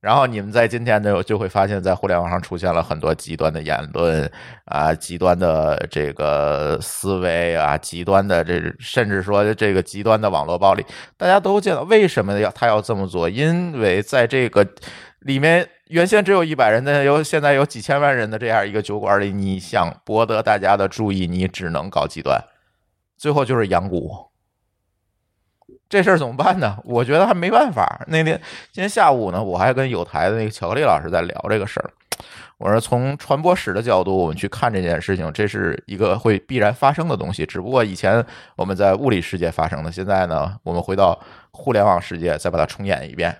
然后你们在今天就就会发现，在互联网上出现了很多极端的言论啊，极端的这个思维啊，极端的这甚至说这个极端的网络暴力，大家都见到为什么要他要这么做？因为在这个里面，原先只有一百人的，有现在有几千万人的这样一个酒馆里，你想博得大家的注意，你只能搞极端，最后就是养蛊。这事儿怎么办呢？我觉得还没办法。那天今天下午呢，我还跟有台的那个巧克力老师在聊这个事儿。我说从传播史的角度，我们去看这件事情，这是一个会必然发生的东西。只不过以前我们在物理世界发生的，现在呢，我们回到互联网世界，再把它重演一遍，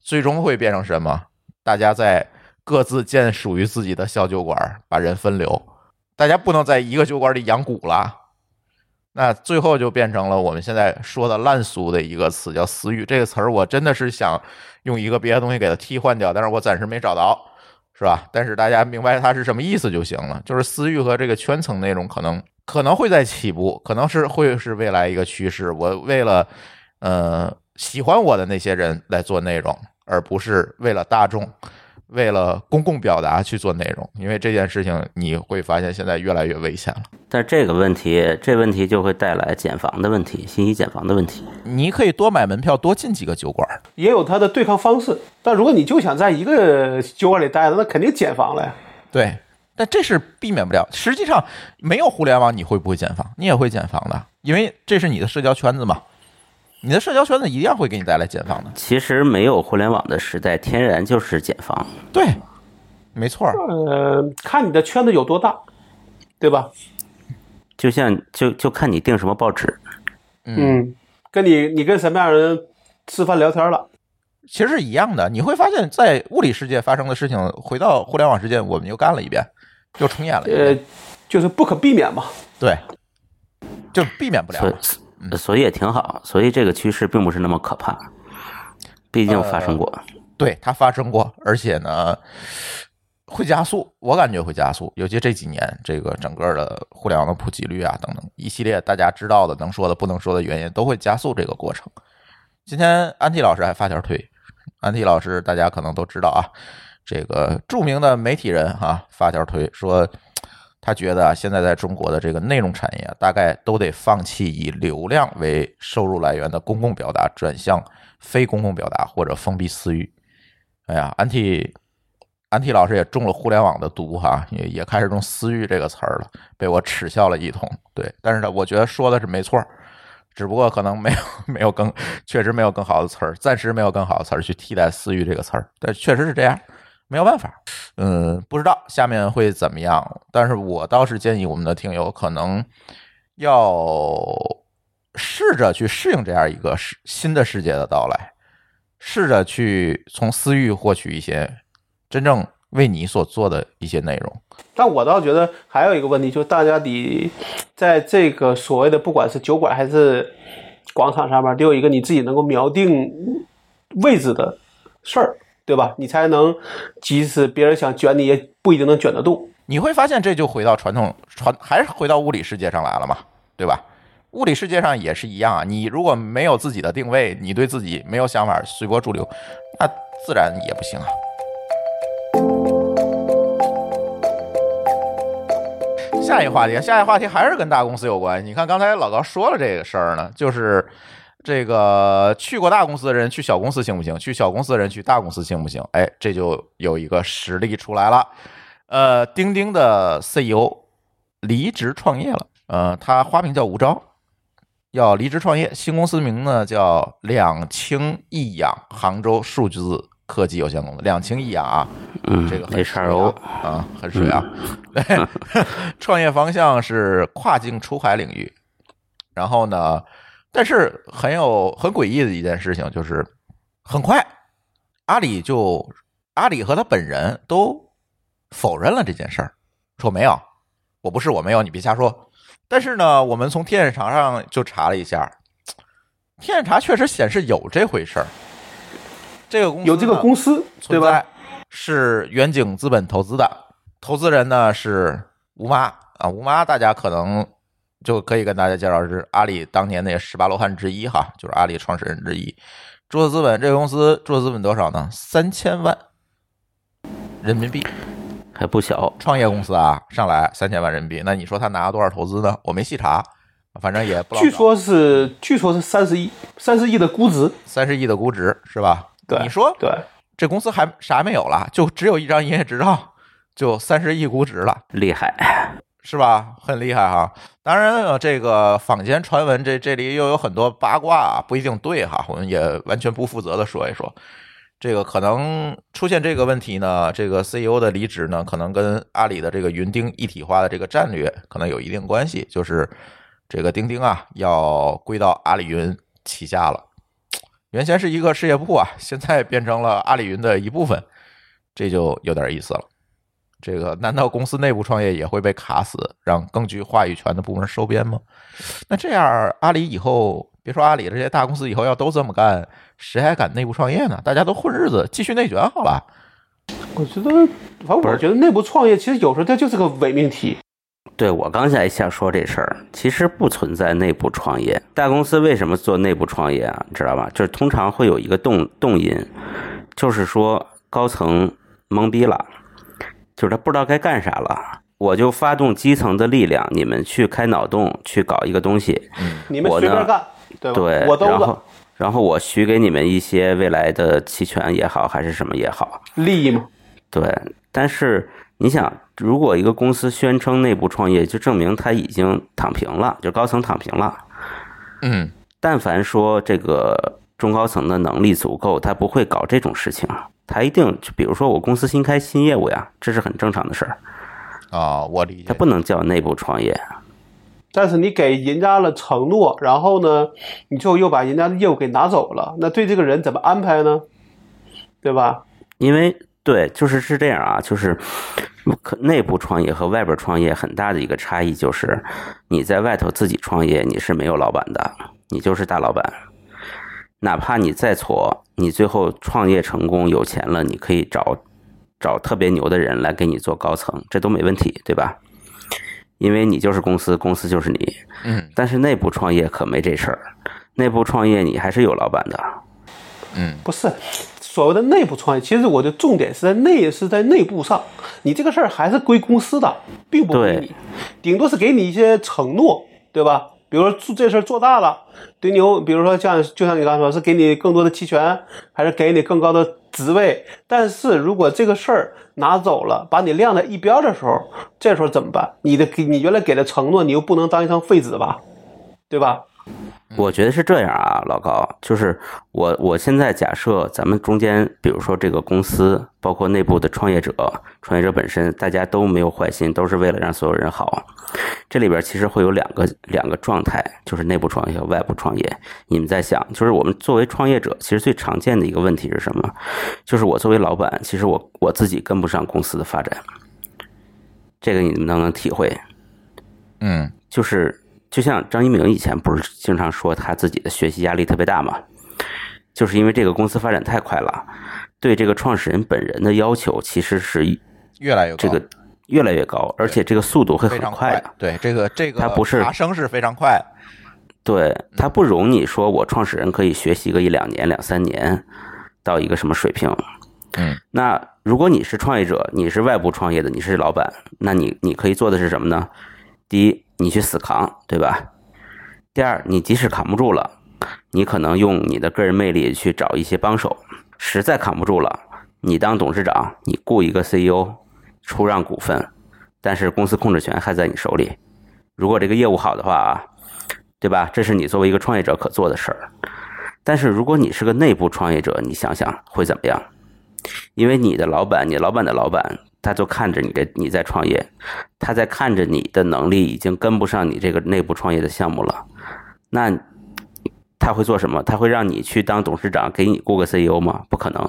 最终会变成什么？大家在各自建属于自己的小酒馆，把人分流。大家不能在一个酒馆里养蛊了。那最后就变成了我们现在说的烂俗的一个词，叫私域。这个词儿我真的是想用一个别的东西给它替换掉，但是我暂时没找到，是吧？但是大家明白它是什么意思就行了。就是私域和这个圈层内容可能可能会在起步，可能是会是未来一个趋势。我为了呃喜欢我的那些人来做内容，而不是为了大众。为了公共表达去做内容，因为这件事情你会发现现在越来越危险了。但这个问题，这问题就会带来减房的问题，信息减房的问题。你可以多买门票，多进几个酒馆，也有它的对抗方式。但如果你就想在一个酒馆里待着，那肯定减房了呀。对，但这是避免不了。实际上，没有互联网，你会不会减房？你也会减房的，因为这是你的社交圈子嘛。你的社交圈子一样会给你带来解放的。其实没有互联网的时代，天然就是解放。对，没错。呃，看你的圈子有多大，对吧？就像就就看你订什么报纸。嗯，跟你你跟什么样的人吃饭聊天了，其实是一样的。你会发现在物理世界发生的事情，回到互联网世界，我们又干了一遍，又重演了。呃，就是不可避免嘛。对，就避免不了。所以也挺好，所以这个趋势并不是那么可怕，毕竟发生过。对，它发生过，而且呢，会加速，我感觉会加速。尤其这几年，这个整个的互联网的普及率啊，等等一系列大家知道的、能说的、不能说的原因，都会加速这个过程。今天安迪老师还发条推，安迪老师大家可能都知道啊，这个著名的媒体人哈，发条推说。他觉得啊，现在在中国的这个内容产业，大概都得放弃以流量为收入来源的公共表达，转向非公共表达或者封闭私域。哎呀，安提安提老师也中了互联网的毒哈，也也开始用私域这个词儿了，被我耻笑了一通。对，但是呢，我觉得说的是没错，只不过可能没有 没有更，确实没有更好的词儿，暂时没有更好的词儿去替代私域这个词儿，但确实是这样。没有办法，嗯，不知道下面会怎么样。但是我倒是建议我们的听友可能要试着去适应这样一个世新的世界的到来，试着去从私域获取一些真正为你所做的一些内容。但我倒觉得还有一个问题，就是大家得在这个所谓的不管是酒馆还是广场上面，得有一个你自己能够瞄定位置的事儿。对吧？你才能，即使别人想卷你，也不一定能卷得动。你会发现，这就回到传统传，还是回到物理世界上来了嘛？对吧？物理世界上也是一样啊。你如果没有自己的定位，你对自己没有想法，随波逐流，那自然也不行啊。下一话题，下一话题还是跟大公司有关。你看刚才老高说了这个事儿呢，就是。这个去过大公司的人去小公司行不行？去小公司的人去大公司行不行？哎，这就有一个实例出来了。呃，钉钉的 CEO 离职创业了。呃，他花名叫吴钊，要离职创业。新公司名呢叫两清一养杭州数字科技有限公司。两清一氧啊，嗯，这个 HRO 啊，很水啊。对，创业方向是跨境出海领域。然后呢？但是很有很诡异的一件事情，就是很快，阿里就阿里和他本人都否认了这件事儿，说没有，我不是，我没有，你别瞎说。但是呢，我们从天眼查上就查了一下，天眼查确实显示有这回事儿。这个公司有这个公司对吧？存在，是远景资本投资的，投资人呢是吴妈啊，吴妈大家可能就可以跟大家介绍是阿里当年那十八罗汉之一哈，就是阿里创始人之一。注册资本这个公司注册资本多少呢？三千万人民币，还不小。创业公司啊，上来三千万人民币，那你说他拿了多少投资呢？我没细查，反正也不老据说是据说是三十亿，三十亿的估值。三十亿的估值是吧？对你说对，这公司还啥没有了，就只有一张营业执照，就三十亿估值了。厉害，是吧？很厉害哈。当然，这个坊间传闻，这这里又有很多八卦啊，不一定对哈。我们也完全不负责的说一说，这个可能出现这个问题呢，这个 CEO 的离职呢，可能跟阿里的这个云钉一体化的这个战略可能有一定关系，就是这个钉钉啊要归到阿里云旗下了。原先是一个事业部啊，现在变成了阿里云的一部分，这就有点意思了。这个难道公司内部创业也会被卡死，让更具话语权的部门收编吗？那这样阿里以后，别说阿里这些大公司以后要都这么干，谁还敢内部创业呢？大家都混日子，继续内卷好了。我觉得，反正我觉得内部创业其实有时候它就是个伪命题。对我刚才想说这事儿，其实不存在内部创业。大公司为什么做内部创业啊？知道吧？就是通常会有一个动动因，就是说高层懵逼了，就是他不知道该干啥了。我就发动基层的力量，你们去开脑洞，去搞一个东西。嗯你们我呢随便干，对然后然后我许给你们一些未来的期权也好，还是什么也好。利益嘛。对，但是你想，如果一个公司宣称内部创业，就证明他已经躺平了，就高层躺平了。嗯，但凡说这个中高层的能力足够，他不会搞这种事情。他一定就比如说我公司新开新业务呀，这是很正常的事儿，啊，我理解他。不能叫内部创业。但是你给人家了承诺，然后呢，你最后又把人家的业务给拿走了，那对这个人怎么安排呢？对吧？因为对，就是是这样啊，就是可内部创业和外边创业很大的一个差异就是，你在外头自己创业，你是没有老板的，你就是大老板。哪怕你再挫，你最后创业成功有钱了，你可以找找特别牛的人来给你做高层，这都没问题，对吧？因为你就是公司，公司就是你。嗯但是内部创业可没这事儿，内部创业你还是有老板的。嗯，不是所谓的内部创业，其实我的重点是在内是在内部上，你这个事儿还是归公司的，并不归对你，顶多是给你一些承诺，对吧？比如说做这事做大了，对牛，比如说像就像你刚才说，是给你更多的期权，还是给你更高的职位？但是如果这个事儿拿走了，把你晾在一边的时候，这时候怎么办？你的给你原来给的承诺，你又不能当一张废纸吧，对吧？我觉得是这样啊，老高，就是我我现在假设咱们中间，比如说这个公司，包括内部的创业者，创业者本身，大家都没有坏心，都是为了让所有人好。这里边其实会有两个两个状态，就是内部创业和外部创业。你们在想，就是我们作为创业者，其实最常见的一个问题是什么？就是我作为老板，其实我我自己跟不上公司的发展，这个你们能不能体会？嗯就是就像张一鸣以前不是经常说他自己的学习压力特别大嘛，就是因为这个公司发展太快了，对这个创始人本人的要求其实是越来越，这个越来越高，而且这个速度会很快的。对，这个这个它不是爬升是非常快。对，它不容你说我创始人可以学习个一两年、两三年到一个什么水平。嗯，那如果你是创业者，你是外部创业的，你是老板，那你你可以做的是什么呢？第一，你去死扛，对吧？第二，你即使扛不住了，你可能用你的个人魅力去找一些帮手。实在扛不住了，你当董事长，你雇一个 CEO，出让股份，但是公司控制权还在你手里。如果这个业务好的话啊，对吧？这是你作为一个创业者可做的事儿。但是如果你是个内部创业者，你想想会怎么样？因为你的老板，你老板的老板，他就看着你这你在创业，他在看着你的能力已经跟不上你这个内部创业的项目了，那他会做什么？他会让你去当董事长，给你雇个 CEO 吗？不可能，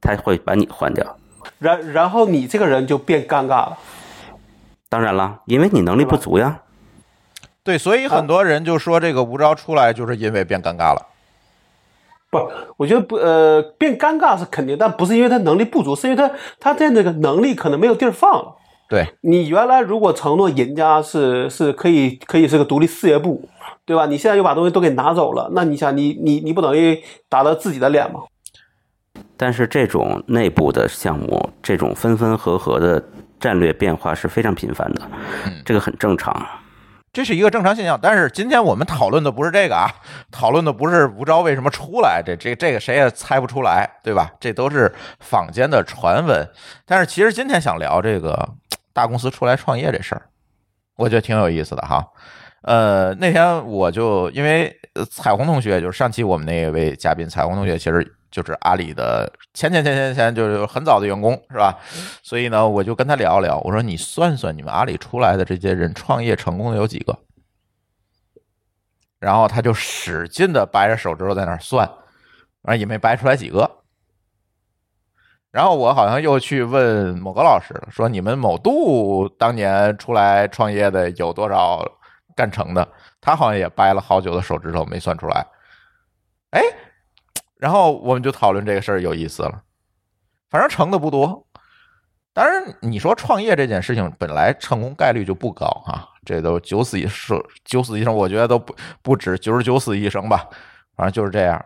他会把你换掉。然然后你这个人就变尴尬了。当然了，因为你能力不足呀。对，所以很多人就说这个吴钊出来就是因为变尴尬了。不，我觉得不，呃，变尴尬是肯定，但不是因为他能力不足，是因为他他在那个能力可能没有地儿放了。对你原来如果承诺人家是是可以可以是个独立事业部，对吧？你现在又把东西都给拿走了，那你想你你你不等于打了自己的脸吗？但是这种内部的项目，这种分分合合的战略变化是非常频繁的，这个很正常。这是一个正常现象，但是今天我们讨论的不是这个啊，讨论的不是吴钊为什么出来，这这这个谁也猜不出来，对吧？这都是坊间的传闻。但是其实今天想聊这个大公司出来创业这事儿，我觉得挺有意思的哈。呃，那天我就因为彩虹同学，就是上期我们那位嘉宾彩虹同学，其实就是阿里的前前前前前就是很早的员工，是吧？所以呢，我就跟他聊聊，我说你算算你们阿里出来的这些人创业成功的有几个？然后他就使劲的掰着手指头在那儿算，反正也没掰出来几个。然后我好像又去问某个老师了，说你们某度当年出来创业的有多少干成的？他好像也掰了好久的手指头没算出来。哎，然后我们就讨论这个事儿，有意思了。反正成的不多。当然，你说创业这件事情本来成功概率就不高啊，这都九死一生，九死一生，我觉得都不不止九十九死一生吧，反正就是这样。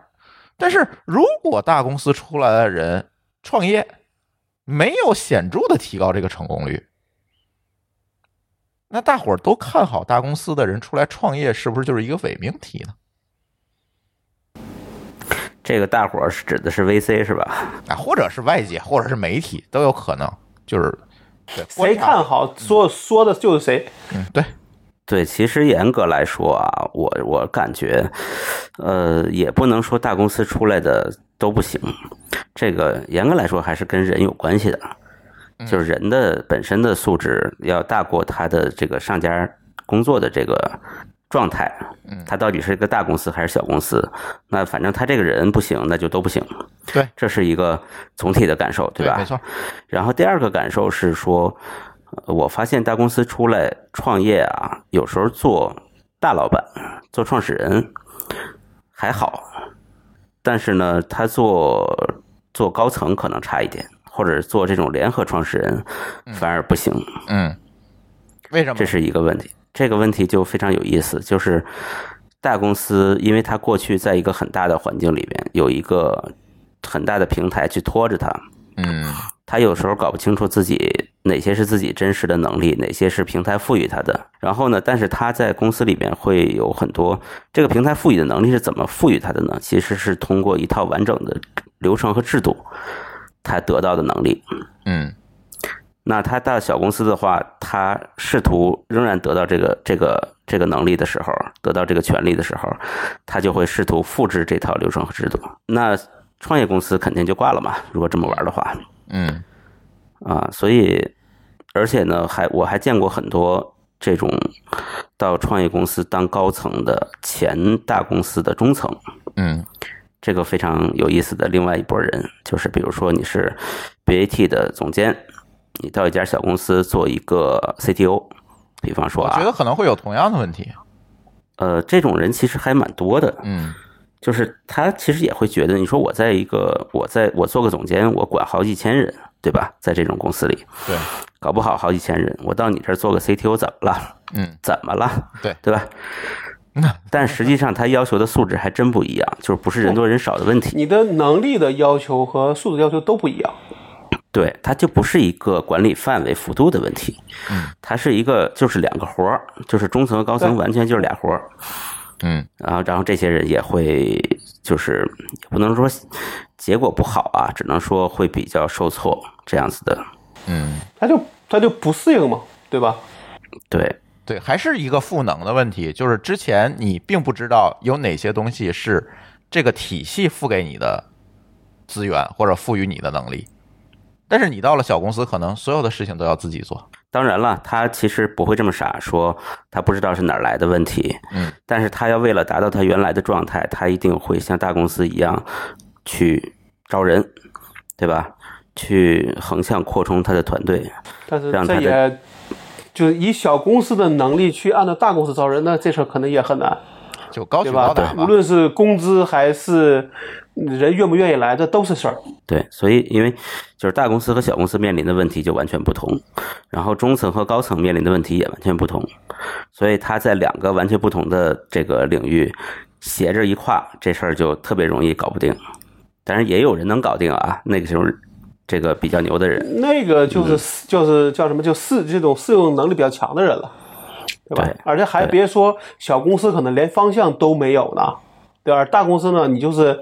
但是如果大公司出来的人创业没有显著的提高这个成功率，那大伙儿都看好大公司的人出来创业，是不是就是一个伪命题呢？这个大伙儿是指的是 VC 是吧？啊，或者是外界，或者是媒体都有可能，就是谁看好说说的就是谁。嗯，对对，其实严格来说啊，我我感觉，呃，也不能说大公司出来的都不行，这个严格来说还是跟人有关系的，就是人的本身的素质要大过他的这个上家工作的这个状态，他到底是一个大公司还是小公司？那反正他这个人不行，那就都不行。对，这是一个总体的感受，对吧？没错。然后第二个感受是说，呃我发现大公司出来创业啊，有时候做大老板、做创始人还好，但是呢，他做做高层可能差一点，或者做这种联合创始人反而不行。嗯，为什么？这是一个问题。这个问题就非常有意思，就是大公司，因为它过去在一个很大的环境里边，有一个很大的平台去拖着它，嗯他有时候搞不清楚自己哪些是自己真实的能力，哪些是平台赋予他的。然后呢，但是他在公司里面会有很多这个平台赋予的能力是怎么赋予他的呢？其实是通过一套完整的流程和制度，他得到的能力。嗯那他到小公司的话，他试图仍然得到这个这个这个能力的时候，得到这个权利的时候，他就会试图复制这套流程和制度。那创业公司肯定就挂了嘛？如果这么玩的话，嗯啊，所以而且呢，还我还见过很多这种到创业公司当高层的前大公司的中层，嗯这个非常有意思的另外一拨人，就是比如说你是 BAT 的总监，你到一家小公司做一个 CTO，比方说啊，我觉得可能会有同样的问题。呃，这种人其实还蛮多的，嗯就是他其实也会觉得，你说我在一个我在我做个总监，我管好几千人，对吧？在这种公司里，对，搞不好好几千人，我到你这儿做个 CTO 怎么了？嗯怎么了？对对吧？但实际上他要求的素质还真不一样，就是不是人多人少的问题，你的能力的要求和素质要求都不一样。对，它就不是一个管理范围幅度的问题，嗯，它是一个就是两个活儿，就是中层和高层完全就是俩活儿，嗯。然后然后这些人也会就是也不能说结果不好啊，只能说会比较受挫这样子的，嗯，他就他就不适应嘛，对吧？对。对，还是一个赋能的问题，就是之前你并不知道有哪些东西是这个体系付给你的资源或者赋予你的能力，但是你到了小公司，可能所有的事情都要自己做。当然了，他其实不会这么傻，说他不知道是哪儿来的问题，嗯，但是他要为了达到他原来的状态，他一定会像大公司一样去招人，对吧？去横向扩充他的团队，但是让他也就是以小公司的能力去按照大公司招人，那这事儿可能也很难，就高对吧举高打？吧无。论是工资还是人愿不愿意来，这都是事儿。对，所以因为就是大公司和小公司面临的问题就完全不同，然后中层和高层面临的问题也完全不同，所以他在两个完全不同的这个领域斜着一跨，这事儿就特别容易搞不定。但是也有人能搞定啊，那个时候这个比较牛的人，那个就是、就是叫什么，就适这种适应能力比较强的人了，对吧？对而且还别说小公司可能连方向都没有呢，对吧？大公司呢，你就是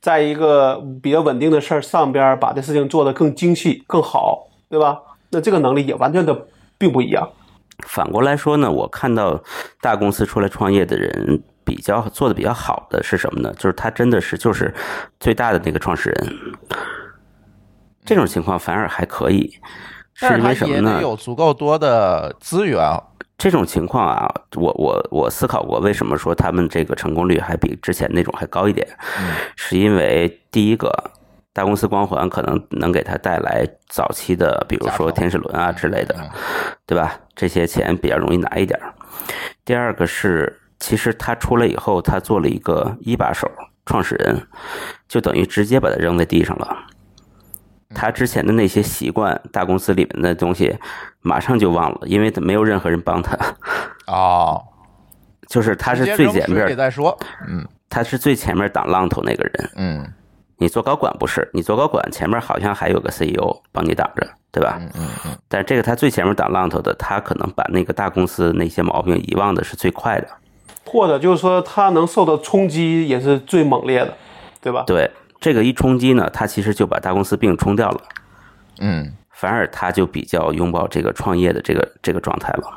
在一个比较稳定的事儿上边儿把这事情做得更精细、更好，对吧？那这个能力也完全的并不一样。反过来说呢，我看到大公司出来创业的人比较做的比较好的是什么呢？就是他真的是就是最大的那个创始人，这种情况反而还可以，是因为什么呢得？有足够多的资源，这种情况啊，我我我思考过，为什么说他们这个成功率还比之前那种还高一点？是因为第一个，大公司光环可能能给他带来早期的，比如说天使轮啊之类的嗯，对吧？这些钱比较容易拿一点。第二个是，其实他出来以后，他做了一个一把手创始人，就等于直接把他扔在地上了。他之前的那些习惯，大公司里面的东西，马上就忘了，因为他没有任何人帮他。哦，就是他是最前面再说。嗯他是最前面挡浪头那个人。嗯你做高管不是，你做高管前面好像还有个 CEO 帮你挡着，对吧？嗯嗯嗯，但这个他最前面挡浪头的，他可能把那个大公司那些毛病遗忘的是最快的。或者就是说，他能受到冲击也是最猛烈的，对吧？对，这个一冲击呢，他其实就把大公司病冲掉了，嗯，反而他就比较拥抱这个创业的这个这个状态了。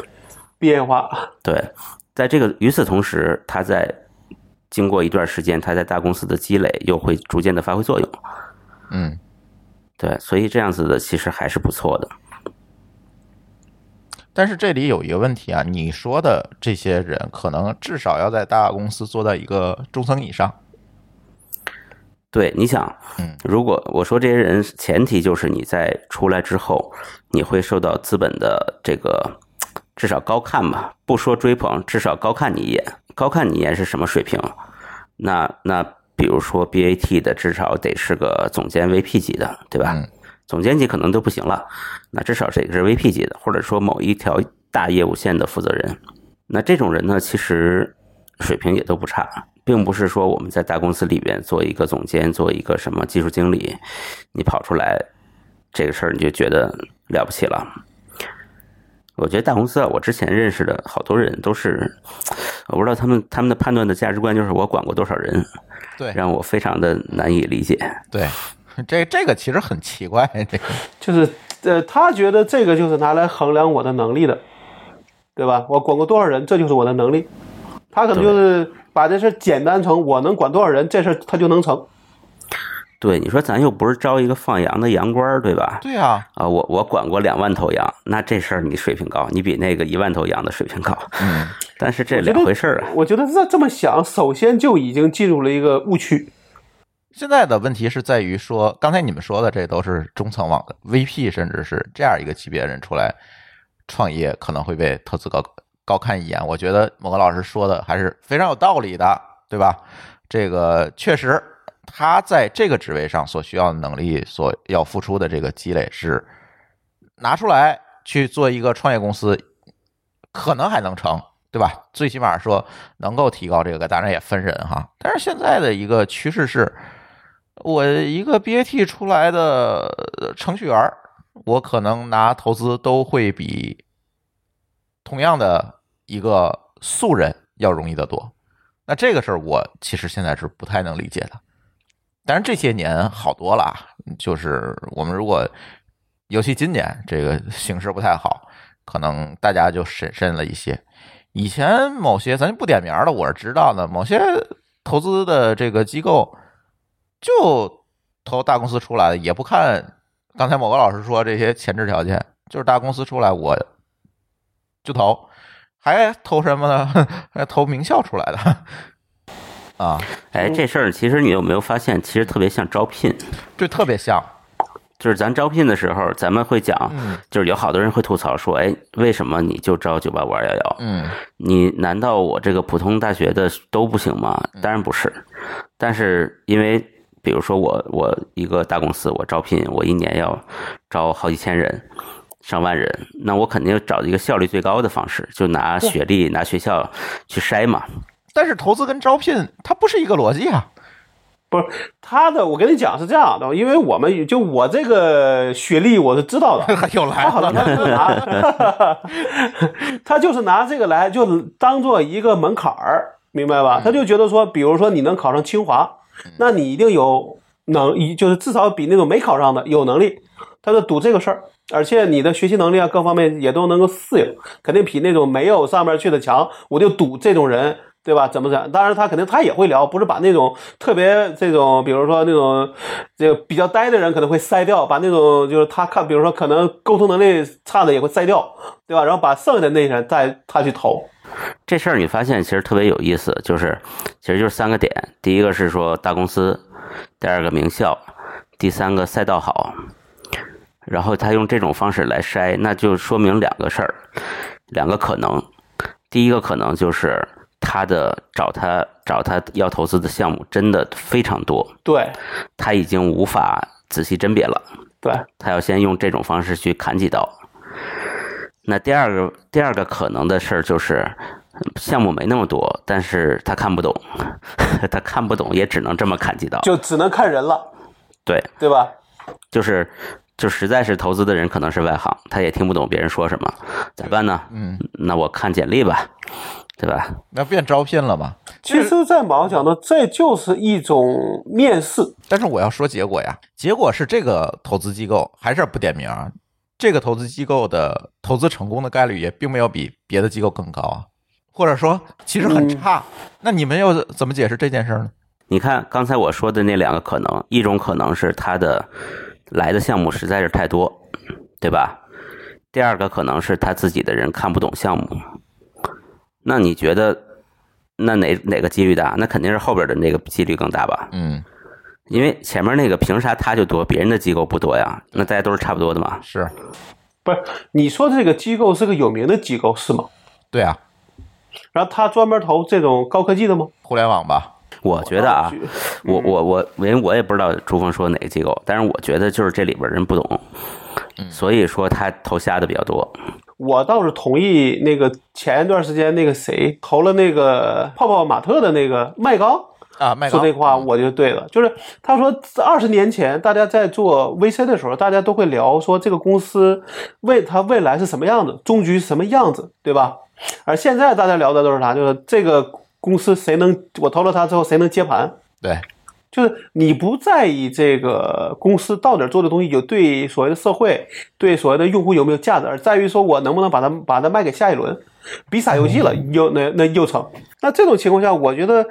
变化，对，在这个与此同时，他在经过一段时间，他在大公司的积累又会逐渐的发挥作用。嗯，对，所以这样子的其实还是不错的。但是这里有一个问题啊，你说的这些人可能至少要在大公司做到一个中层以上。对，你想嗯，如果我说这些人，前提就是你在出来之后，你会受到资本的这个至少高看吧，不说追捧，至少高看你一眼。高看你一眼是什么水平？那那比如说 BAT 的，至少得是个总监 VP 级的，对吧？嗯总监级可能都不行了，那至少这个是 VP 级的，或者说某一条大业务线的负责人。那这种人呢，其实水平也都不差，并不是说我们在大公司里边做一个总监，做一个什么技术经理，你跑出来这个事儿你就觉得了不起了。我觉得大公司啊，我之前认识的好多人都是，我不知道他们他们的判断的价值观就是我管过多少人，对让我非常的难以理解。对，这这个其实很奇怪，这个就是呃，他觉得这个就是拿来衡量我的能力的，对吧？我管过多少人，这就是我的能力。他可能就是把这事儿简单成我能管多少人，这事儿他就能成。对，你说咱又不是招一个放羊的羊倌儿，对吧？对啊，啊，我我管过两万头羊，那这事儿你水平高，你比那个一万头羊的水平高。嗯，但是这两回事儿啊。我觉得这这么想，首先就已经进入了一个误区。现在的问题是在于说，刚才你们说的这都是中层网的 VP，甚至是这样一个级别的人出来创业，可能会被投资高高看一眼。我觉得某个老师说的还是非常有道理的，对吧？这个确实，他在这个职位上所需要的能力，所要付出的这个积累是拿出来去做一个创业公司，可能还能成。对吧？最起码说能够提高这个，当然也分人哈。但是现在的一个趋势是，我一个 BAT 出来的程序员，我可能拿投资都会比同样的一个素人要容易得多。那这个事儿我其实现在是不太能理解的。但是这些年好多了啊，就是我们如果尤其今年这个形势不太好，可能大家就审慎了一些。以前某些咱就不点名了，我是知道的，某些投资的这个机构就投大公司出来的，也不看刚才某个老师说这些前置条件，就是大公司出来我就投，还投什么呢？还投名校出来的 啊，哎，这事儿其实你有没有发现，其实特别像招聘？就特别像，就是咱招聘的时候，咱们会讲，嗯就是有好多人会吐槽说，哎，为什么你就招九八五二幺幺？嗯你难道我这个普通大学的都不行吗？当然不是，但是因为比如说我我一个大公司，我招聘我一年要招好几千人。上万人，那我肯定找一个效率最高的方式，就拿学历、拿学校去筛嘛。但是投资跟招聘它不是一个逻辑啊。不是他的，我跟你讲是这样的，因为我们就我这个学历我是知道的，又来他好像他就拿，他就是拿这个来就当做一个门槛儿，明白吧？他就觉得说，比如说你能考上清华，那你一定有能，就是至少比那种没考上的有能力，他就赌这个事儿。而且你的学习能力啊，各方面也都能够适应，肯定比那种没有上面去的强。我就赌这种人，对吧？怎么怎？当然他肯定他也会聊，不是把那种特别这种，比如说那种这个比较呆的人可能会筛掉，把那种就是他看，比如说可能沟通能力差的也会筛掉，对吧？然后把剩下的那些人再他去投。这事儿你发现其实特别有意思，就是其实就是三个点：第一个是说大公司，第二个名校，第三个赛道好。然后他用这种方式来筛，那就说明两个事儿，两个可能。第一个可能就是他的找他找他要投资的项目真的非常多，对他已经无法仔细甄别了，对，他要先用这种方式去砍几刀。那第二个第二个可能的事儿就是，项目没那么多，但是他看不懂，他看不懂也只能这么砍几刀。就只能看人了，对，对吧？就是就实在是投资的人可能是外行，他也听不懂别人说什么，咋办呢？嗯，那我看简历吧，对吧？那变招聘了吧？其实，在毛讲的，这就是一种面试。但是我要说结果呀，结果是这个投资机构还是不点名啊？这个投资机构的投资成功的概率也并没有比别的机构更高啊，或者说其实很差。那你们又怎么解释这件事呢？你看刚才我说的那两个可能，一种可能是他的来的项目实在是太多，对吧？第二个可能是他自己的人看不懂项目。那你觉得，那哪哪个几率大？那肯定是后边的那个几率更大吧？嗯，因为前面那个凭啥他就多，别人的机构不多呀？那大家都是差不多的嘛。是不是你说的这个机构是个有名的机构是吗？对啊，然后他专门投这种高科技的吗？互联网吧，我觉得啊，我我我，因为我也不知道朱峰说哪个机构，但是我觉得就是这里边人不懂，所以说他投瞎的比较多。我倒是同意那个前一段时间那个谁投了那个泡泡玛特的那个麦高啊，麦高说这话，我就对了。就是他说，二十年前大家在做 VC 的时候，大家都会聊说这个公司未它未来是什么样子，终局什么样子，对吧？而现在大家聊的都是啥？就是这个公司谁能我投了他之后谁能接盘？对，就是你不在意这个公司到底做的东西有对所谓的社会、对所谓的用户有没有价值，而在于说我能不能把它把它卖给下一轮，比撒游戏了又那那又成。那这种情况下，我觉得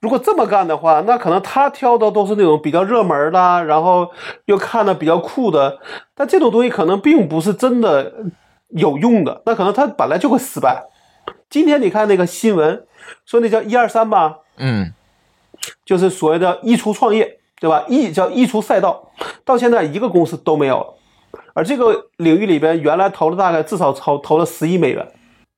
如果这么干的话，那可能他挑的都是那种比较热门的，然后又看的比较酷的，但这种东西可能并不是真的有用的，那可能他本来就会失败。今天你看那个新闻，说那叫一二三吧，嗯，就是所谓的衣橱创业，对吧？溢叫衣橱赛道，到现在一个公司都没有了。而这个领域里边，原来投了大概至少投投了十亿美元。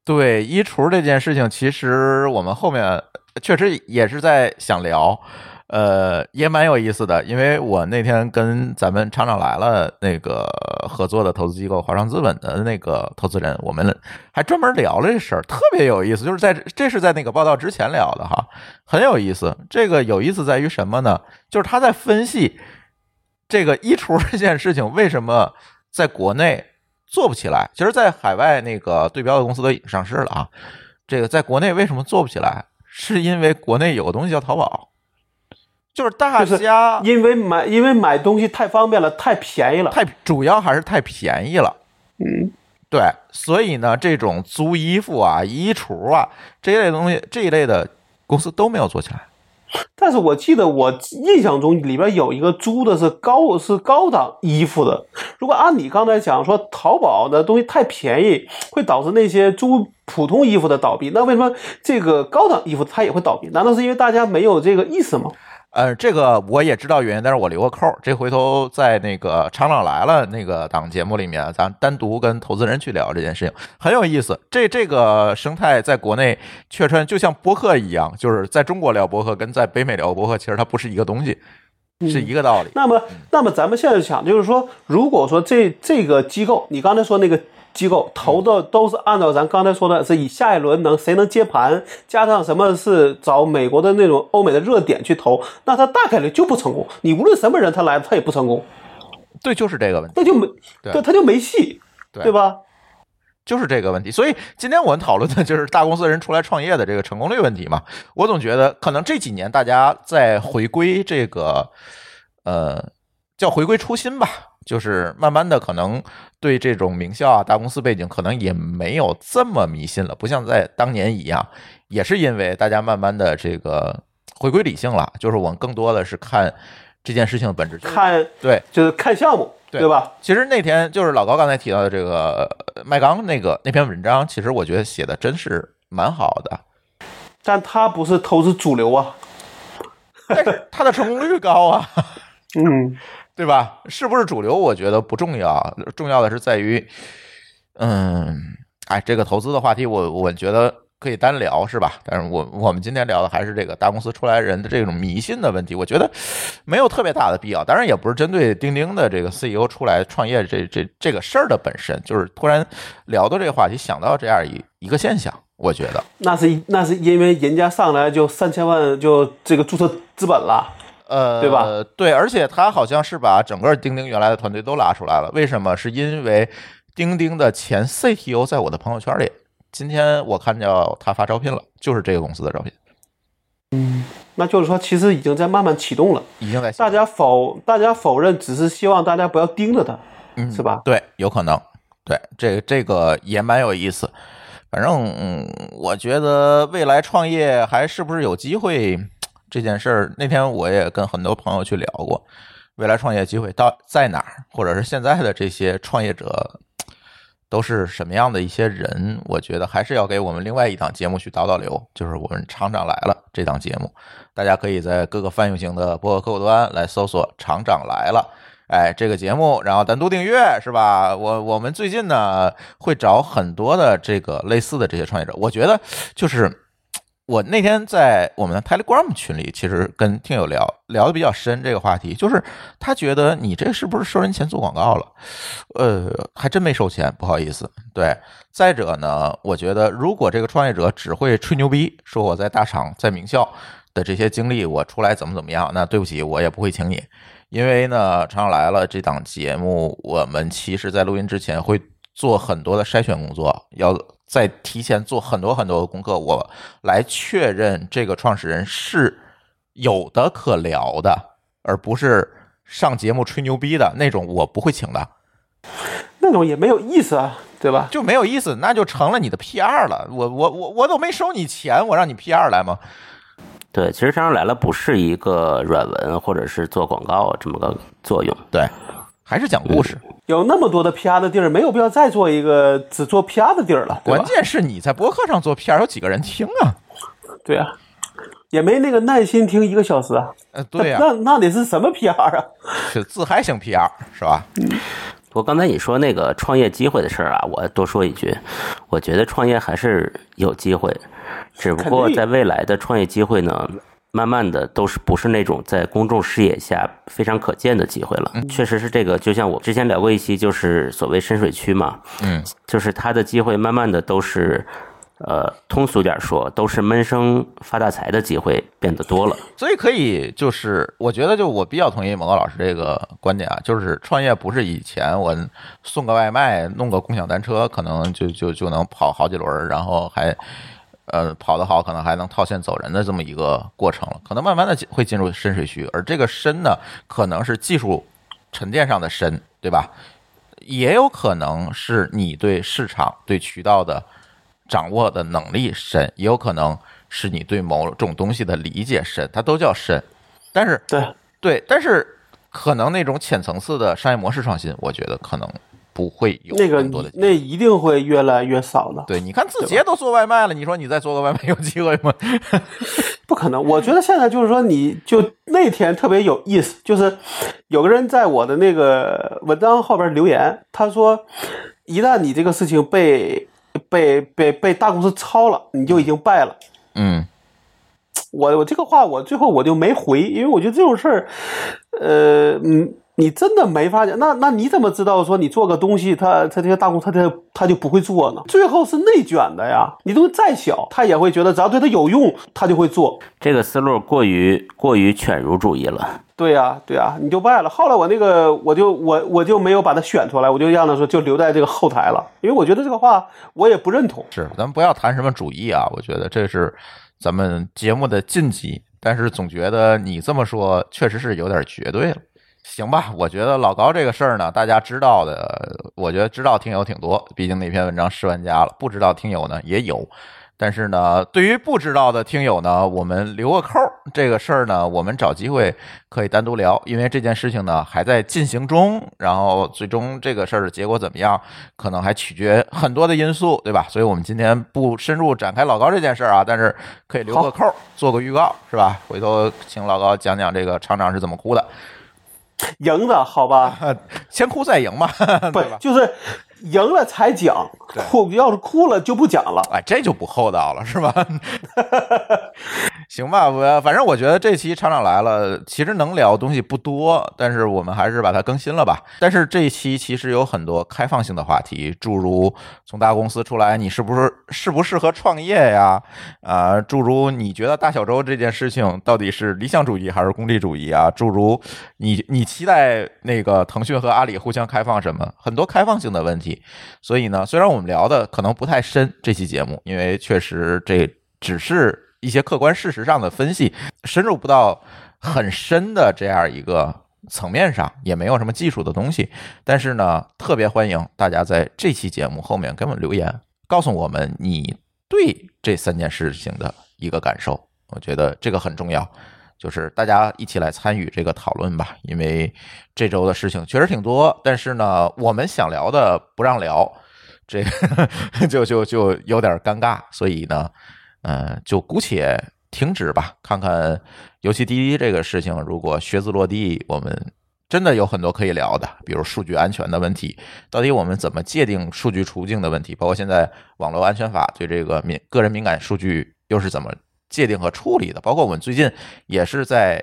对衣橱这件事情，其实我们后面确实也是在想聊，呃，也蛮有意思的。因为我那天跟咱们厂长来了那个合作的投资机构华创资本的那个投资人，我们还专门聊了这事儿，特别有意思。就是在这是在那个报道之前聊的哈，很有意思。这个有意思在于什么呢？就是他在分析这个衣橱这件事情为什么在国内。做不起来，其实，在海外那个对标的公司都已经上市了啊。这个在国内为什么做不起来？是因为国内有个东西叫淘宝，就是大家因为买因为买东西太方便了，太便宜了，太主要还是太便宜了。嗯，对，所以呢，这种租衣服啊、衣橱啊这一类东西，这一类的公司都没有做起来。但是我记得我印象中里边有一个租的是高是高档衣服的。如果按你刚才讲说淘宝的东西太便宜，会导致那些租普通衣服的倒闭，那为什么这个高档衣服它也会倒闭？难道是因为大家没有这个意识吗？呃，这个我也知道原因，但是我留个扣儿，这回头在那个厂长来了那个档节目里面，咱单独跟投资人去聊这件事情，很有意思。这这个生态在国内确实就像播客一样，就是在中国聊播客跟在北美聊播客，其实它不是一个东西，是一个道理。那么，那么咱们现在想就是说，如果说这这个机构，你刚才说那个机构投的都是按照咱刚才说的，是以下一轮能谁能接盘，加上什么是找美国的那种欧美的热点去投，那他大概率就不成功。你无论什么人他来，他也不成功，对，就是这个问题，那就没对对，他就没戏，对对吧？就是这个问题。所以今天我们讨论的就是大公司人出来创业的这个成功率问题嘛。我总觉得可能这几年大家在回归这个，呃，叫回归初心吧，就是慢慢的可能对这种名校啊、大公司背景可能也没有这么迷信了，不像在当年一样，也是因为大家慢慢的这个回归理性了，就是我们更多的是看这件事情的本质。看对，就是看项目，对对吧？其实那天就是老高刚才提到的这个呃麦刚那个那篇文章，其实我觉得写的真是蛮好的，但他不是投资主流啊，但是他的成功率高啊，嗯，对吧？是不是主流？我觉得不重要，重要的是在于，嗯，哎，这个投资的话题我，我觉得可以单聊，是吧？但是我我们今天聊的还是这个大公司出来人的这种迷信的问题，我觉得没有特别大的必要。当然，也不是针对钉钉的这个 CEO 出来创业这这这个事儿的本身，就是突然聊到这个话题，想到这样一一个现象，我觉得。那是那是因为人家上来就三千万就这个注册资本了，呃，对吧？对，而且他好像是把整个钉钉原来的团队都拉出来了。为什么？是因为钉钉的前 CTO 在我的朋友圈里，今天我看到他发招聘了，就是这个公司的招聘，嗯那就是说其实已经在慢慢启动了。已经在大家否大家否认，只是希望大家不要盯着他，嗯是吧？对，有可能。对，这个这个也蛮有意思。反正嗯，我觉得未来创业还是不是有机会这件事儿，那天我也跟很多朋友去聊过，未来创业机会到在哪儿，或者是现在的这些创业者都是什么样的一些人？我觉得还是要给我们另外一档节目去导导流，就是我们厂长来了这档节目，大家可以在各个泛用型的播客客户端来搜索“厂长来了”。哎，这个节目，然后单独订阅是吧？我我们最近呢会找很多的这个类似的这些创业者，我觉得就是我那天在我们的 Telegram 群里，其实跟听友聊聊的比较深这个话题，就是他觉得你这是不是收人钱做广告了？呃，还真没收钱，不好意思。对，再者呢，我觉得如果这个创业者只会吹牛逼，说我在大厂、在名校的这些经历，我出来怎么怎么样，那对不起，我也不会请你。因为呢，常常来了这档节目，我们其实在录音之前会做很多的筛选工作，要再提前做很多很多的功课，我来确认这个创始人是有的可聊的，而不是上节目吹牛逼的那种，我不会请的，那种也没有意思啊，对吧？就没有意思，那就成了你的 PR 了。我我我我都没收你钱，我让你 PR 来吗？对，其实常常来了不是一个软文或者是做广告这么个作用。对，还是讲故事。有那么多的 PR 的地儿，没有必要再做一个只做 PR 的地儿了，关？键是你在博客上做 PR，有几个人听啊？对啊，也没那个耐心听一个小时啊。呃，对呀、那那得是什么 PR 啊？是自嗨型 PR 是吧？嗯。我刚才你说那个创业机会的事儿啊，我多说一句，我觉得创业还是有机会，只不过在未来的创业机会呢，慢慢的都是不是那种在公众视野下非常可见的机会了。确实是这个，就像我之前聊过一期，就是所谓深水区嘛，嗯，就是它的机会慢慢的都是。呃，通俗点说，都是闷声发大财的机会变得多了。所以可以就是，我觉得就我比较同意某个老师这个观点啊，就是创业不是以前我送个外卖、弄个共享单车，可能就就就能跑好几轮儿，然后还呃跑得好，可能还能套现走人的这么一个过程了。可能慢慢的会进入深水区，而这个深呢，可能是技术沉淀上的深，对吧？也有可能是你对市场、对渠道的掌握的能力深，也有可能是你对某种东西的理解深，它都叫深。但是对，对，但是可能那种浅层次的商业模式创新，我觉得可能不会有那个多的。那一定会越来越少的。对，你看字节都做外卖了，你说你再做个外卖有机会吗？不可能，我觉得现在就是说，你就那天特别有意思，就是有个人在我的那个文章后边留言，他说，一旦你这个事情被被被被大公司抄了，你就已经败了。嗯，我我这个话我最后我就没回，因为我觉得这种事儿，呃，嗯，你真的没发现。那那你怎么知道说你做个东西，他他这些大公司他他他就不会做呢？最后是内卷的呀。你东西再小，他也会觉得只要对他有用，他就会做。这个思路过于过于犬儒主义了。对呀、对呀、你就败了。后来我那个我就我我就没有把它选出来，我就让他说就留在这个后台了，因为我觉得这个话我也不认同。是，咱们不要谈什么主义啊，我觉得这是咱们节目的禁忌。但是总觉得你这么说确实是有点绝对了。行吧，我觉得老高这个事儿呢，大家知道的，我觉得知道听友挺多，毕竟那篇文章十万加了，不知道听友呢也有。但是呢，对于不知道的听友呢，我们留个扣儿。这个事儿呢，我们找机会可以单独聊，因为这件事情呢还在进行中，然后最终这个事儿的结果怎么样，可能还取决很多的因素，对吧？所以我们今天不深入展开老高这件事儿啊，但是可以留个扣儿，做个预告，是吧？回头请老高讲讲这个厂长是怎么哭的，赢的好吧？先哭再赢嘛，不？就是赢了才讲，哭要是哭了就不讲了。哎，这就不厚道了，是吧？行吧，我反正我觉得这期厂长来了，其实能聊的东西不多，但是我们还是把它更新了吧。但是这一期其实有很多开放性的话题，诸如从大公司出来，你是不是适不适合创业呀？啊、诸如你觉得大小周这件事情到底是理想主义还是功利主义啊？诸如你你期待那个腾讯和阿里互相开放什么？很多开放性的问题。所以呢，虽然我们聊的可能不太深，这期节目，因为确实这只是一些客观事实上的分析，深入不到很深的这样一个层面上，也没有什么技术的东西。但是呢，特别欢迎大家在这期节目后面给我们留言，告诉我们你对这三件事情的一个感受。我觉得这个很重要。就是大家一起来参与这个讨论吧，因为这周的事情确实挺多，但是呢，我们想聊的不让聊，这个 就就就有点尴尬，所以呢，嗯，就姑且停止吧，看看尤其滴滴这个事情，如果靴子落地，我们真的有很多可以聊的，比如数据安全的问题，到底我们怎么界定数据出境的问题，包括现在网络安全法对这个敏个人敏感数据又是怎么界定和处理的，包括我们最近也是在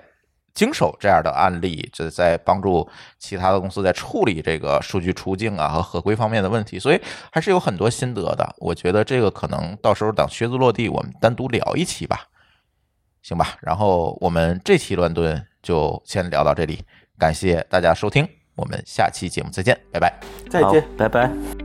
经手这样的案例，这在帮助其他的公司在处理这个数据出境啊和合规方面的问题，所以还是有很多心得的。我觉得这个可能到时候等靴子落地，我们单独聊一期吧，行吧？然后我们这期乱炖就先聊到这里，感谢大家收听，我们下期节目再见，拜拜。再见。，拜拜。